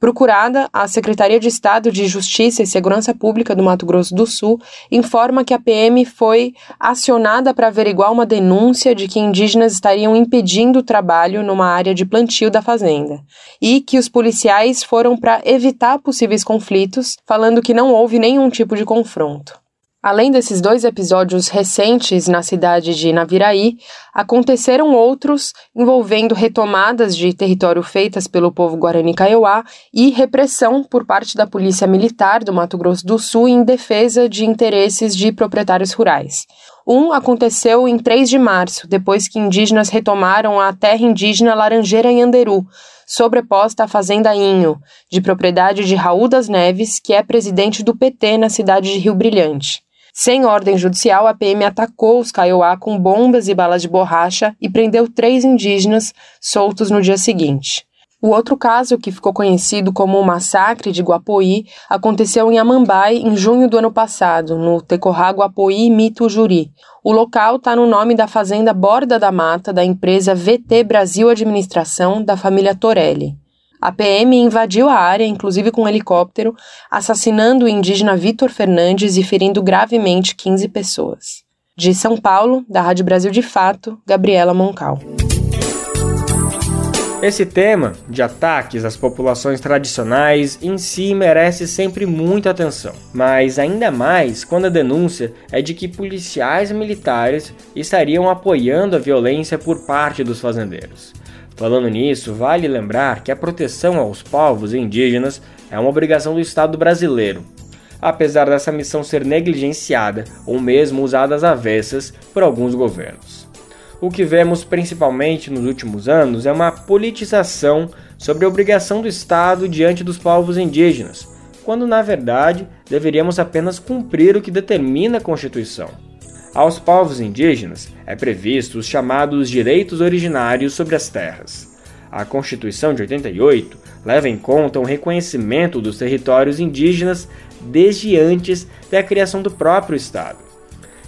Procurada, a Secretaria de Estado de Justiça e Segurança Pública do Mato Grosso do Sul informa que a PM foi acionada para averiguar uma denúncia de que indígenas estariam impedindo o trabalho numa área de plantio da fazenda e que os policiais foram para evitar possíveis conflitos, falando que não houve nenhum tipo de confronto. Além desses dois episódios recentes na cidade de Naviraí, aconteceram outros envolvendo retomadas de território feitas pelo povo Guarani Kaiowá e repressão por parte da Polícia Militar do Mato Grosso do Sul em defesa de interesses de proprietários rurais. Um aconteceu em 3 de março, depois que indígenas retomaram a terra indígena Laranjeira em Anderu, sobreposta à Fazenda Inho, de propriedade de Raul das Neves, que é presidente do PT na cidade de Rio Brilhante. Sem ordem judicial, a PM atacou os Kaiowá com bombas e balas de borracha e prendeu três indígenas soltos no dia seguinte. O outro caso, que ficou conhecido como o Massacre de Guapoí, aconteceu em Amambai em junho do ano passado, no Tecorá Guapoí Mito Juri. O local está no nome da fazenda Borda da Mata da empresa VT Brasil Administração da família Torelli. A PM invadiu a área, inclusive com um helicóptero, assassinando o indígena Vitor Fernandes e ferindo gravemente 15 pessoas. De São Paulo, da Rádio Brasil de Fato, Gabriela Moncal. Esse tema de ataques às populações tradicionais em si merece sempre muita atenção, mas ainda mais quando a denúncia é de que policiais militares estariam apoiando a violência por parte dos fazendeiros. Falando nisso, vale lembrar que a proteção aos povos indígenas é uma obrigação do Estado brasileiro, apesar dessa missão ser negligenciada ou mesmo usada às avessas por alguns governos. O que vemos principalmente nos últimos anos é uma politização sobre a obrigação do Estado diante dos povos indígenas, quando na verdade deveríamos apenas cumprir o que determina a Constituição. Aos povos indígenas é previsto os chamados direitos originários sobre as terras. A Constituição de 88 leva em conta um reconhecimento dos territórios indígenas desde antes da criação do próprio Estado.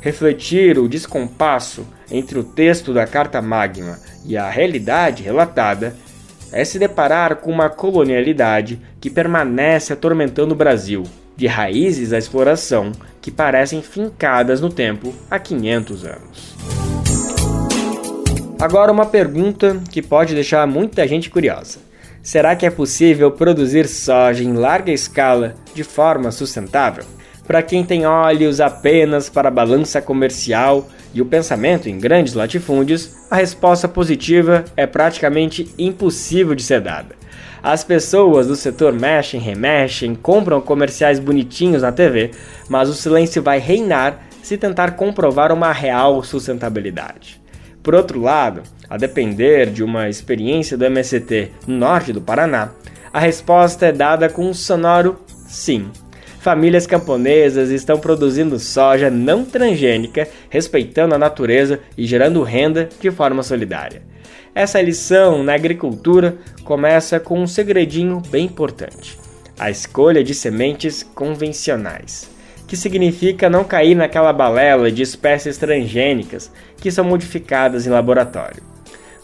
Refletir o descompasso entre o texto da Carta Magna e a realidade relatada é se deparar com uma colonialidade que permanece atormentando o Brasil de raízes da exploração que parecem fincadas no tempo há 500 anos. Agora, uma pergunta que pode deixar muita gente curiosa: será que é possível produzir soja em larga escala de forma sustentável? Para quem tem olhos apenas para a balança comercial e o pensamento em grandes latifúndios, a resposta positiva é praticamente impossível de ser dada. As pessoas do setor mexem, remexem, compram comerciais bonitinhos na TV, mas o silêncio vai reinar se tentar comprovar uma real sustentabilidade. Por outro lado, a depender de uma experiência do MST no norte do Paraná, a resposta é dada com um sonoro sim. Famílias camponesas estão produzindo soja não transgênica, respeitando a natureza e gerando renda de forma solidária. Essa lição na agricultura começa com um segredinho bem importante: a escolha de sementes convencionais, que significa não cair naquela balela de espécies transgênicas que são modificadas em laboratório.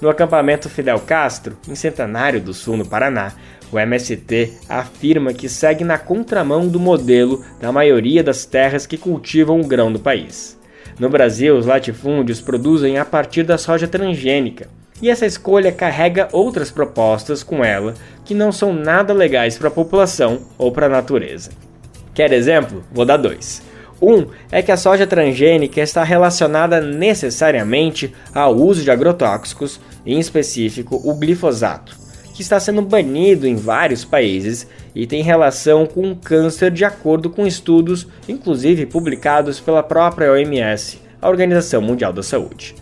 No acampamento Fidel Castro, em Centenário do Sul, no Paraná, o MST afirma que segue na contramão do modelo da maioria das terras que cultivam o grão do país. No Brasil, os latifúndios produzem a partir da soja transgênica, e essa escolha carrega outras propostas com ela que não são nada legais para a população ou para a natureza. Quer exemplo? Vou dar dois. Um é que a soja transgênica está relacionada necessariamente ao uso de agrotóxicos, em específico o glifosato, que está sendo banido em vários países e tem relação com o câncer de acordo com estudos, inclusive publicados pela própria OMS, a Organização Mundial da Saúde.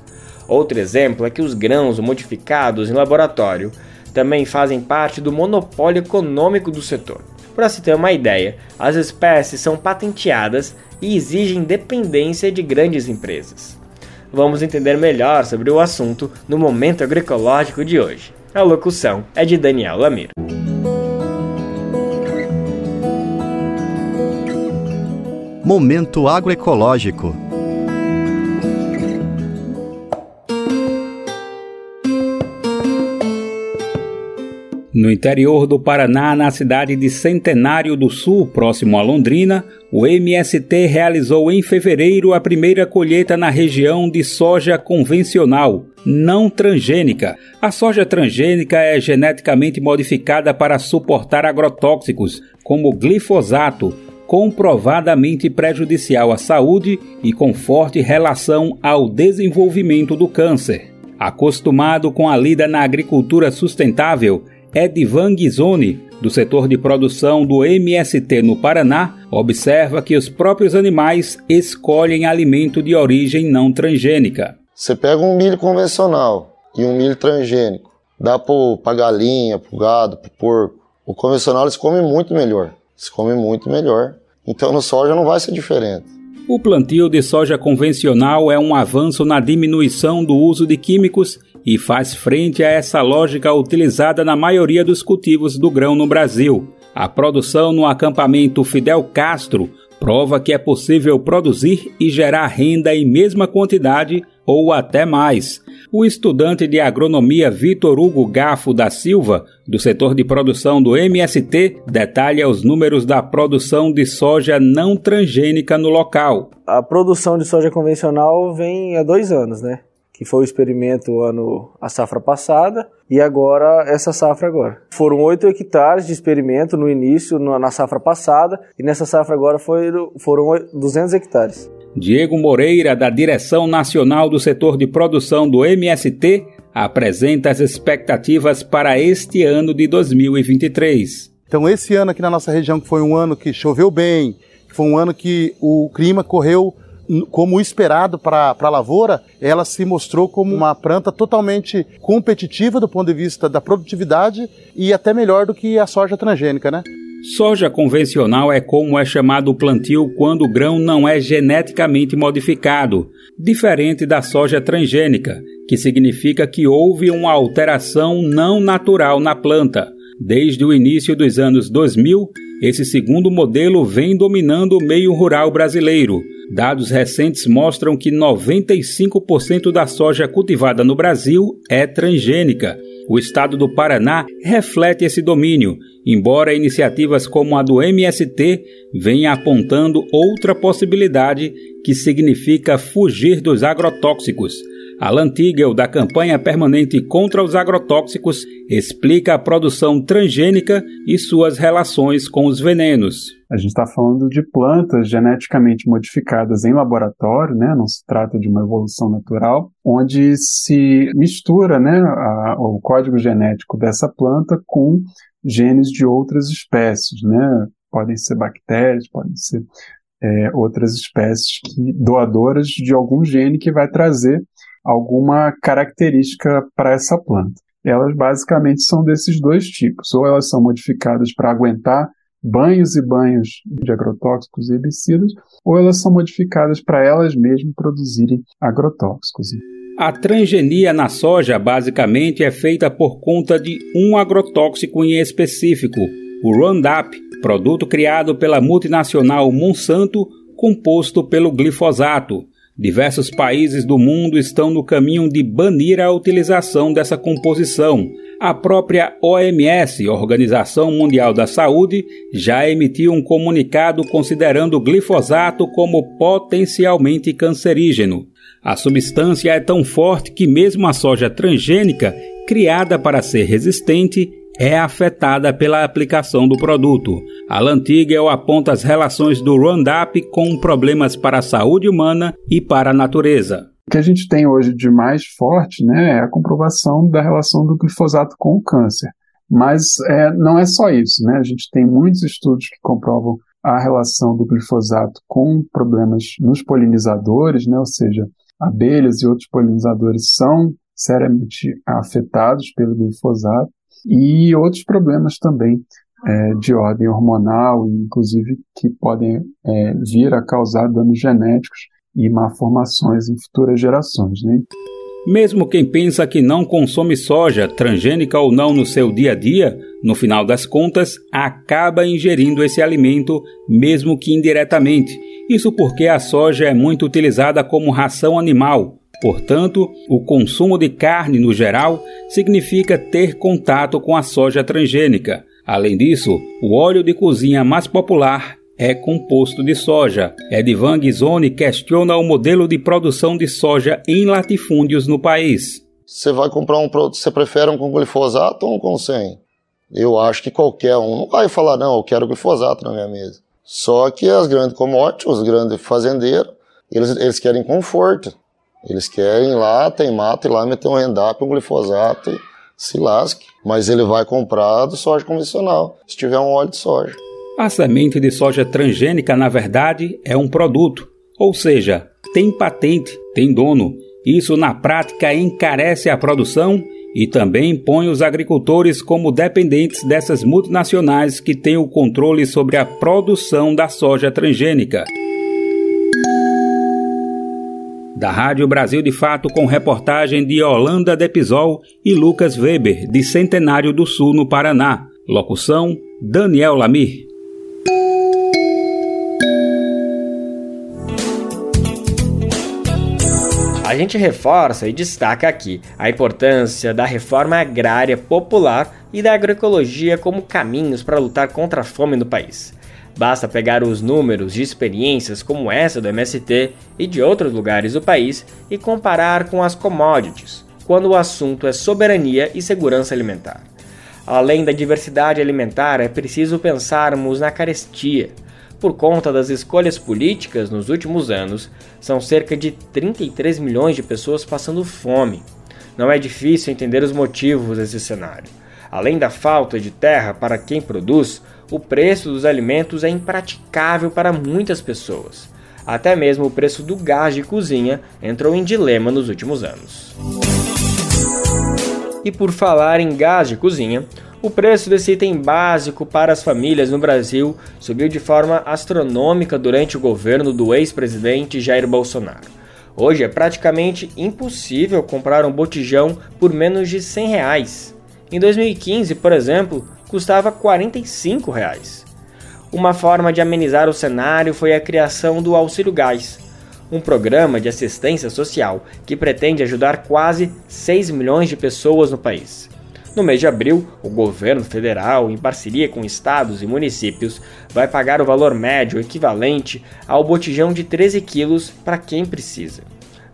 Outro exemplo é que os grãos modificados em laboratório também fazem parte do monopólio econômico do setor. Para se ter uma ideia, as espécies são patenteadas e exige independência de grandes empresas. Vamos entender melhor sobre o assunto no Momento Agroecológico de hoje. A locução é de Daniel Lamir. Momento Agroecológico No interior do Paraná, na cidade de Centenário do Sul, próximo a Londrina, o MST realizou em fevereiro a primeira colheita na região de soja convencional, não transgênica. A soja transgênica é geneticamente modificada para suportar agrotóxicos, como glifosato, comprovadamente prejudicial à saúde e com forte relação ao desenvolvimento do câncer. Acostumado com a lida na agricultura sustentável, Edvan Ghisoni, do setor de produção do MST no Paraná, observa que os próprios animais escolhem alimento de origem não transgênica. Você pega um milho convencional e um milho transgênico, dá para galinha, para gado, para porco. O convencional eles comem muito melhor. Eles comem muito melhor. Então no soja não vai ser diferente. O plantio de soja convencional é um avanço na diminuição do uso de químicos e faz frente a essa lógica utilizada na maioria dos cultivos do grão no Brasil. A produção no acampamento Fidel Castro prova que é possível produzir e gerar renda em mesma quantidade ou até mais. O estudante de agronomia Vitor Hugo Gafo da Silva, do setor de produção do MST, detalha os números da produção de soja não transgênica no local. A produção de soja convencional vem há dois anos, né? Que foi o experimento ano a safra passada e agora essa safra agora. Foram 8 hectares de experimento no início, na safra passada, e nessa safra agora foi, foram 200 hectares. Diego Moreira, da Direção Nacional do Setor de Produção do MST, apresenta as expectativas para este ano de 2023. Então, esse ano aqui na nossa região, que foi um ano que choveu bem, foi um ano que o clima correu como esperado para a lavoura, ela se mostrou como uma planta totalmente competitiva do ponto de vista da produtividade e até melhor do que a soja transgênica, né? Soja convencional é como é chamado o plantio quando o grão não é geneticamente modificado, diferente da soja transgênica, que significa que houve uma alteração não natural na planta. Desde o início dos anos 2000, esse segundo modelo vem dominando o meio rural brasileiro, Dados recentes mostram que 95% da soja cultivada no Brasil é transgênica. O estado do Paraná reflete esse domínio, embora iniciativas como a do MST venham apontando outra possibilidade que significa fugir dos agrotóxicos. Alan Tigel, da campanha permanente contra os agrotóxicos, explica a produção transgênica e suas relações com os venenos. A gente está falando de plantas geneticamente modificadas em laboratório, né? não se trata de uma evolução natural, onde se mistura né, a, o código genético dessa planta com genes de outras espécies. Né? Podem ser bactérias, podem ser é, outras espécies que, doadoras de algum gene que vai trazer alguma característica para essa planta. Elas basicamente são desses dois tipos, ou elas são modificadas para aguentar banhos e banhos de agrotóxicos e herbicidas, ou elas são modificadas para elas mesmas produzirem agrotóxicos. A transgenia na soja basicamente é feita por conta de um agrotóxico em específico, o Roundup, produto criado pela multinacional Monsanto, composto pelo glifosato. Diversos países do mundo estão no caminho de banir a utilização dessa composição. A própria OMS, Organização Mundial da Saúde, já emitiu um comunicado considerando o glifosato como potencialmente cancerígeno. A substância é tão forte que, mesmo a soja transgênica, criada para ser resistente, é afetada pela aplicação do produto. Alan Tigel aponta as relações do Roundup com problemas para a saúde humana e para a natureza. O que a gente tem hoje de mais forte né, é a comprovação da relação do glifosato com o câncer. Mas é, não é só isso, né? A gente tem muitos estudos que comprovam a relação do glifosato com problemas nos polinizadores, né? Ou seja, abelhas e outros polinizadores são seriamente afetados pelo glifosato e outros problemas também é, de ordem hormonal, inclusive que podem é, vir a causar danos genéticos e malformações em futuras gerações. Né? Mesmo quem pensa que não consome soja, transgênica ou não, no seu dia a dia, no final das contas, acaba ingerindo esse alimento, mesmo que indiretamente. Isso porque a soja é muito utilizada como ração animal. Portanto, o consumo de carne no geral significa ter contato com a soja transgênica. Além disso, o óleo de cozinha mais popular é composto de soja. Edvan Ghisoni questiona o modelo de produção de soja em latifúndios no país. Você vai comprar um produto, você prefere um com glifosato ou um com sem? Eu acho que qualquer um não vai falar, não, eu quero glifosato na minha mesa. Só que as grandes commodities, os grandes fazendeiros, eles, eles querem conforto. Eles querem ir lá, tem mato, ir lá meter um rendap, um glifosato e se lasque. Mas ele vai comprar do soja convencional, se tiver um óleo de soja. A semente de soja transgênica, na verdade, é um produto, ou seja, tem patente, tem dono. Isso, na prática, encarece a produção e também põe os agricultores como dependentes dessas multinacionais que têm o controle sobre a produção da soja transgênica. Da Rádio Brasil de Fato, com reportagem de Holanda Depisol e Lucas Weber, de Centenário do Sul, no Paraná. Locução: Daniel Lamir. A gente reforça e destaca aqui a importância da reforma agrária popular e da agroecologia como caminhos para lutar contra a fome no país. Basta pegar os números de experiências como essa do MST e de outros lugares do país e comparar com as commodities, quando o assunto é soberania e segurança alimentar. Além da diversidade alimentar, é preciso pensarmos na carestia por conta das escolhas políticas nos últimos anos, são cerca de 33 milhões de pessoas passando fome. Não é difícil entender os motivos desse cenário. Além da falta de terra para quem produz, o preço dos alimentos é impraticável para muitas pessoas. Até mesmo o preço do gás de cozinha entrou em dilema nos últimos anos. E por falar em gás de cozinha, o preço desse item básico para as famílias no Brasil subiu de forma astronômica durante o governo do ex-presidente Jair Bolsonaro. Hoje é praticamente impossível comprar um botijão por menos de 100 reais. Em 2015, por exemplo, custava 45 reais. Uma forma de amenizar o cenário foi a criação do Auxílio Gás, um programa de assistência social que pretende ajudar quase 6 milhões de pessoas no país. No mês de abril, o governo federal, em parceria com estados e municípios, vai pagar o valor médio equivalente ao botijão de 13 quilos para quem precisa.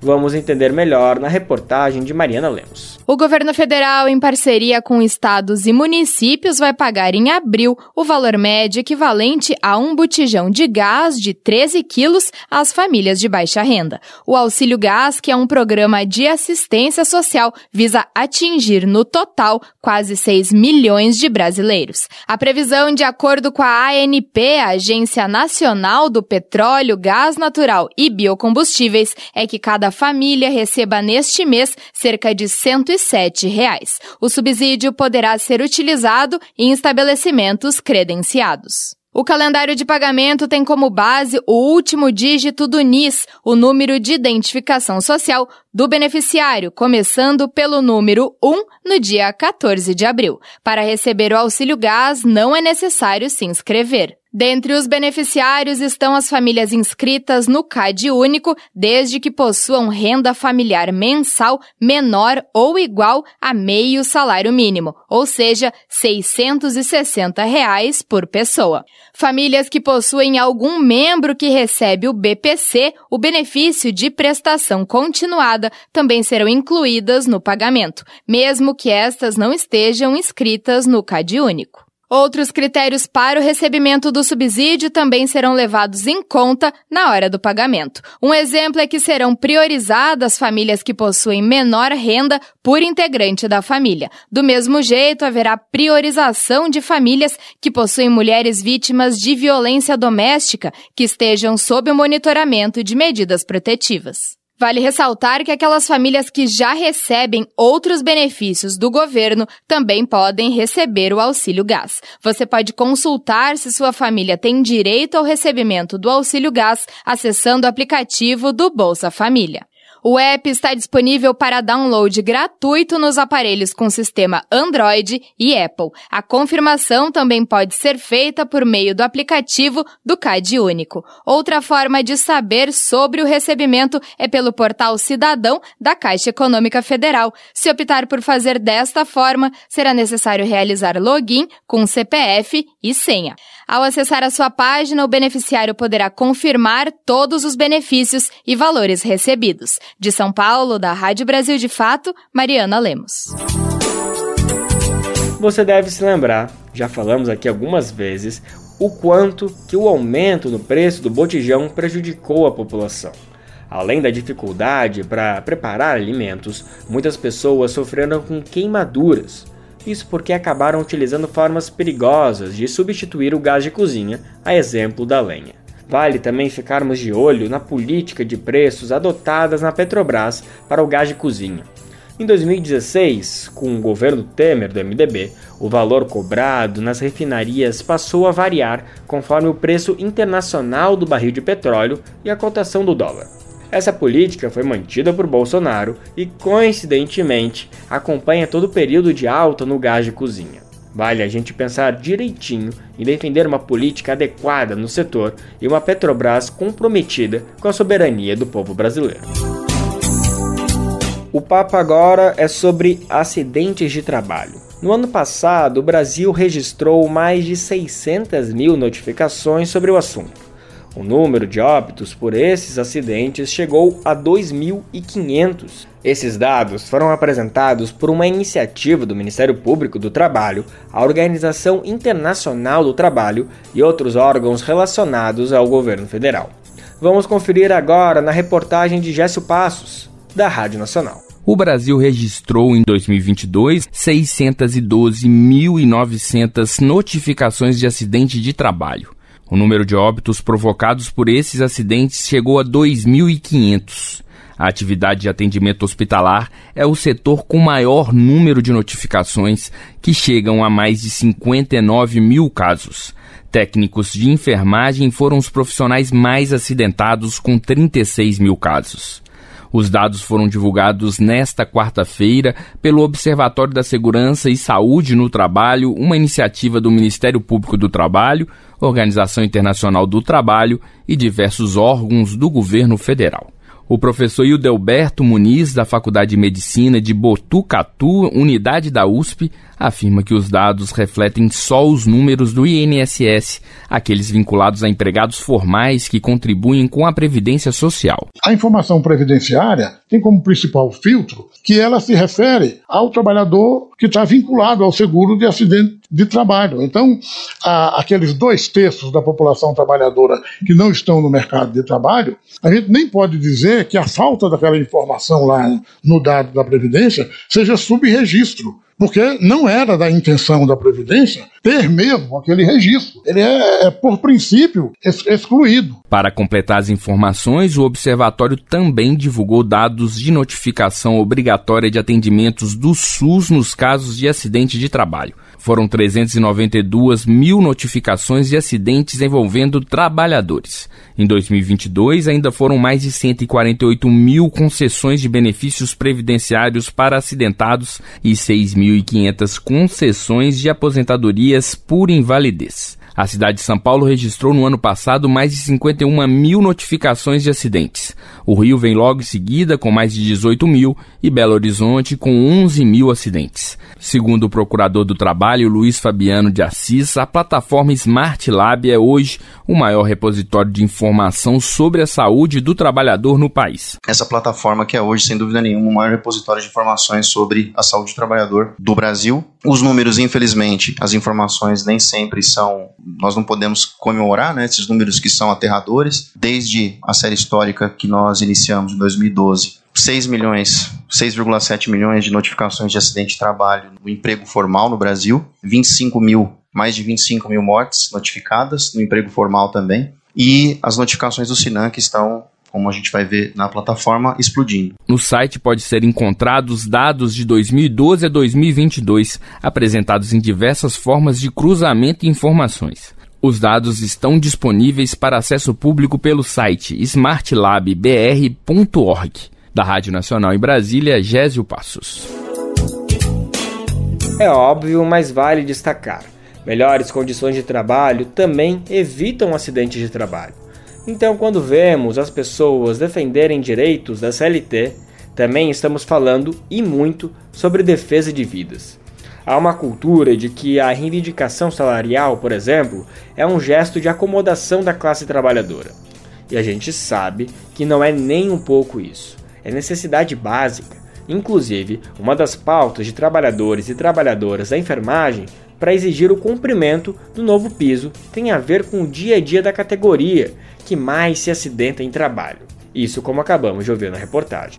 Vamos entender melhor na reportagem de Mariana Lemos. O governo federal, em parceria com estados e municípios, vai pagar em abril o valor médio equivalente a um botijão de gás de 13 quilos às famílias de baixa renda. O Auxílio Gás, que é um programa de assistência social, visa atingir no total quase 6 milhões de brasileiros. A previsão, de acordo com a ANP, a Agência Nacional do Petróleo, Gás Natural e Biocombustíveis, é que cada família receba neste mês cerca de 107 reais. O subsídio poderá ser utilizado em estabelecimentos credenciados. O calendário de pagamento tem como base o último dígito do NIS, o número de identificação social do beneficiário, começando pelo número 1 no dia 14 de abril. Para receber o auxílio gás, não é necessário se inscrever. Dentre os beneficiários estão as famílias inscritas no CAD único, desde que possuam renda familiar mensal menor ou igual a meio salário mínimo, ou seja, 660 reais por pessoa. Famílias que possuem algum membro que recebe o BPC, o benefício de prestação continuada, também serão incluídas no pagamento, mesmo que estas não estejam inscritas no CAD único. Outros critérios para o recebimento do subsídio também serão levados em conta na hora do pagamento. Um exemplo é que serão priorizadas famílias que possuem menor renda por integrante da família. Do mesmo jeito, haverá priorização de famílias que possuem mulheres vítimas de violência doméstica que estejam sob o monitoramento de medidas protetivas. Vale ressaltar que aquelas famílias que já recebem outros benefícios do governo também podem receber o auxílio gás. Você pode consultar se sua família tem direito ao recebimento do auxílio gás acessando o aplicativo do Bolsa Família. O app está disponível para download gratuito nos aparelhos com sistema Android e Apple. A confirmação também pode ser feita por meio do aplicativo do CAD Único. Outra forma de saber sobre o recebimento é pelo portal Cidadão da Caixa Econômica Federal. Se optar por fazer desta forma, será necessário realizar login com CPF e senha. Ao acessar a sua página, o beneficiário poderá confirmar todos os benefícios e valores recebidos. De São Paulo, da Rádio Brasil de Fato, Mariana Lemos. Você deve se lembrar, já falamos aqui algumas vezes, o quanto que o aumento no preço do botijão prejudicou a população. Além da dificuldade para preparar alimentos, muitas pessoas sofreram com queimaduras. Isso porque acabaram utilizando formas perigosas de substituir o gás de cozinha, a exemplo da lenha. Vale também ficarmos de olho na política de preços adotadas na Petrobras para o gás de cozinha. Em 2016, com o governo Temer do MDB, o valor cobrado nas refinarias passou a variar conforme o preço internacional do barril de petróleo e a cotação do dólar. Essa política foi mantida por Bolsonaro e, coincidentemente, acompanha todo o período de alta no gás de cozinha. Vale a gente pensar direitinho em defender uma política adequada no setor e uma Petrobras comprometida com a soberania do povo brasileiro. O papo agora é sobre acidentes de trabalho. No ano passado, o Brasil registrou mais de 600 mil notificações sobre o assunto. O número de óbitos por esses acidentes chegou a 2.500. Esses dados foram apresentados por uma iniciativa do Ministério Público do Trabalho, a Organização Internacional do Trabalho e outros órgãos relacionados ao governo federal. Vamos conferir agora na reportagem de Gécio Passos, da Rádio Nacional. O Brasil registrou em 2022 612.900 notificações de acidente de trabalho. O número de óbitos provocados por esses acidentes chegou a 2.500. A atividade de atendimento hospitalar é o setor com maior número de notificações, que chegam a mais de 59 mil casos. Técnicos de enfermagem foram os profissionais mais acidentados, com 36 mil casos. Os dados foram divulgados nesta quarta-feira pelo Observatório da Segurança e Saúde no Trabalho, uma iniciativa do Ministério Público do Trabalho, Organização Internacional do Trabalho e diversos órgãos do governo federal. O professor Hildelberto Muniz, da Faculdade de Medicina de Botucatu, unidade da USP, afirma que os dados refletem só os números do INSS, aqueles vinculados a empregados formais que contribuem com a Previdência Social. A informação previdenciária tem como principal filtro que ela se refere ao trabalhador que está vinculado ao seguro de acidente de trabalho. Então, a, aqueles dois terços da população trabalhadora que não estão no mercado de trabalho, a gente nem pode dizer que a falta daquela informação lá no dado da Previdência seja subregistro porque não era da intenção da Previdência ter mesmo aquele registro. Ele é, é por princípio, ex excluído. Para completar as informações, o Observatório também divulgou dados de notificação obrigatória de atendimentos do SUS nos casos de acidente de trabalho. Foram 392 mil notificações de acidentes envolvendo trabalhadores. Em 2022, ainda foram mais de 148 mil concessões de benefícios previdenciários para acidentados e 6.500 concessões de aposentadorias por invalidez. A cidade de São Paulo registrou no ano passado mais de 51 mil notificações de acidentes. O Rio vem logo em seguida com mais de 18 mil e Belo Horizonte com 11 mil acidentes. Segundo o procurador do trabalho, Luiz Fabiano de Assis, a plataforma Smart Lab é hoje o maior repositório de informação sobre a saúde do trabalhador no país. Essa plataforma que é hoje, sem dúvida nenhuma, o maior repositório de informações sobre a saúde do trabalhador do Brasil. Os números, infelizmente, as informações nem sempre são. Nós não podemos comemorar né, esses números que são aterradores. Desde a série histórica que nós iniciamos em 2012, 6 milhões, 6,7 milhões de notificações de acidente de trabalho no emprego formal no Brasil, 25 mil, mais de 25 mil mortes notificadas no emprego formal também, e as notificações do Sinan que estão como a gente vai ver na plataforma, explodindo. No site pode ser encontrados dados de 2012 a 2022, apresentados em diversas formas de cruzamento de informações. Os dados estão disponíveis para acesso público pelo site smartlabbr.org. Da Rádio Nacional em Brasília, Gésio Passos. É óbvio, mas vale destacar: melhores condições de trabalho também evitam acidentes de trabalho. Então, quando vemos as pessoas defenderem direitos da CLT, também estamos falando e muito sobre defesa de vidas. Há uma cultura de que a reivindicação salarial, por exemplo, é um gesto de acomodação da classe trabalhadora. E a gente sabe que não é nem um pouco isso. É necessidade básica. Inclusive, uma das pautas de trabalhadores e trabalhadoras da enfermagem para exigir o cumprimento do novo piso tem a ver com o dia a dia da categoria que mais se acidenta em trabalho. Isso como acabamos de ouvir na reportagem.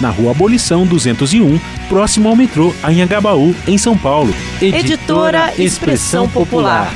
na Rua Abolição 201, próximo ao metrô Anhangabaú, em São Paulo. Editora Expressão Popular.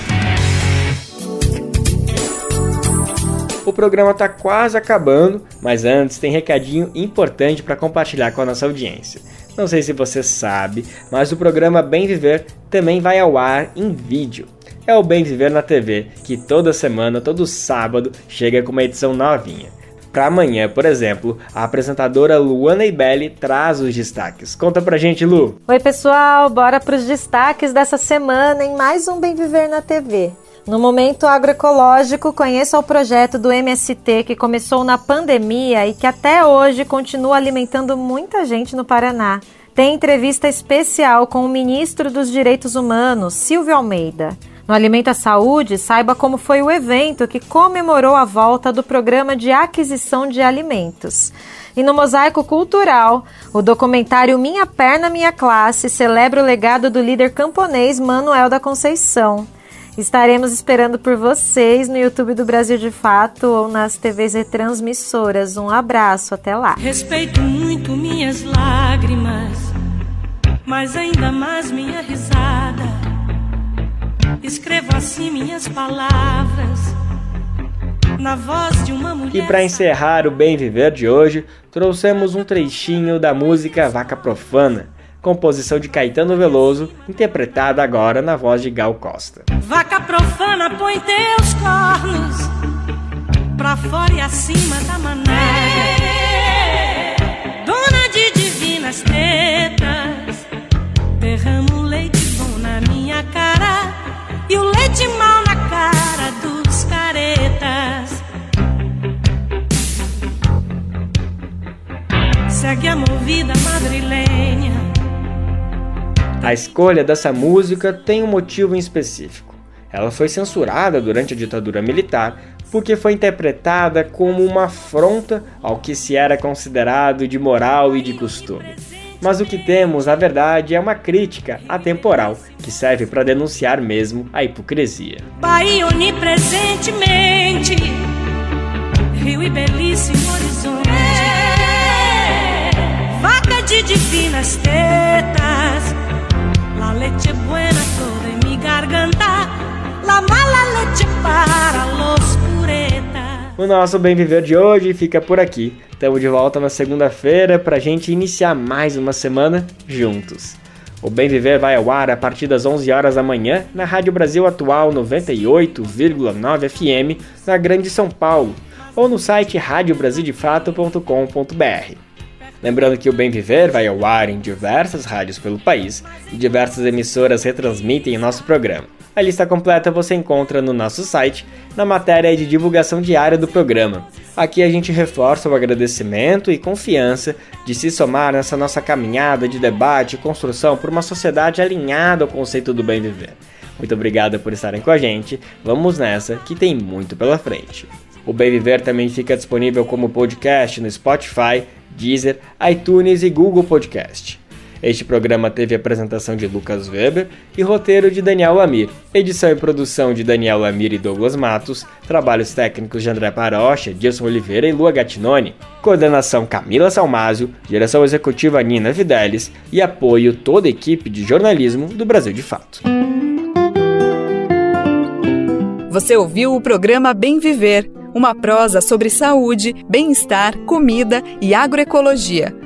O programa está quase acabando, mas antes tem recadinho importante para compartilhar com a nossa audiência. Não sei se você sabe, mas o programa Bem Viver também vai ao ar em vídeo. É o Bem Viver na TV, que toda semana, todo sábado, chega com uma edição novinha. Para amanhã, por exemplo, a apresentadora Luana Ibelli traz os destaques. Conta pra gente, Lu. Oi, pessoal, bora para os destaques dessa semana em mais um Bem Viver na TV. No momento agroecológico, conheça o projeto do MST que começou na pandemia e que até hoje continua alimentando muita gente no Paraná. Tem entrevista especial com o ministro dos Direitos Humanos, Silvio Almeida. No Alimenta Saúde, saiba como foi o evento que comemorou a volta do programa de aquisição de alimentos. E no Mosaico Cultural, o documentário Minha Perna Minha Classe celebra o legado do líder camponês Manuel da Conceição. Estaremos esperando por vocês no YouTube do Brasil de Fato ou nas TVs retransmissoras. Um abraço, até lá. Respeito muito minhas lágrimas, mas ainda mais minha risada. Escrevo assim minhas palavras na voz de uma mulher. E para encerrar o Bem Viver de hoje, trouxemos um trechinho da música Vaca Profana composição de Caetano Veloso, interpretada agora na voz de Gal Costa. Vaca profana, põe teus cornos pra fora e acima da mané. Dona de divinas tetas, derrama o leite bom na minha cara e o leite mal na cara dos caretas. Segue a movida madrilenha a escolha dessa música tem um motivo em específico. Ela foi censurada durante a ditadura militar porque foi interpretada como uma afronta ao que se era considerado de moral e de costume. Mas o que temos, na verdade, é uma crítica atemporal que serve para denunciar mesmo a hipocrisia. Bahia onipresentemente, rio e belíssimo horizonte, vaca de divinas tetas La leche buena toda en mi garganta, la mala leche para. O nosso Bem Viver de hoje fica por aqui. Estamos de volta na segunda-feira para a gente iniciar mais uma semana juntos. O Bem Viver vai ao ar a partir das 11 horas da manhã na Rádio Brasil Atual 98,9 FM na Grande São Paulo ou no site radiobrasildefato.com.br. Lembrando que o Bem Viver vai ao ar em diversas rádios pelo país e diversas emissoras retransmitem nosso programa. A lista completa você encontra no nosso site, na matéria de divulgação diária do programa. Aqui a gente reforça o agradecimento e confiança de se somar nessa nossa caminhada de debate e construção por uma sociedade alinhada ao conceito do bem viver. Muito obrigado por estarem com a gente. Vamos nessa, que tem muito pela frente. O Bem Viver também fica disponível como podcast no Spotify, Deezer, iTunes e Google Podcast. Este programa teve apresentação de Lucas Weber e roteiro de Daniel Lamir, edição e produção de Daniel Lamir e Douglas Matos, trabalhos técnicos de André Parocha, Dilson Oliveira e Lua Gattinoni, coordenação Camila Salmásio, direção executiva Nina Fidelis e apoio toda a equipe de jornalismo do Brasil de Fato. Você ouviu o programa Bem Viver, uma prosa sobre saúde, bem-estar, comida e agroecologia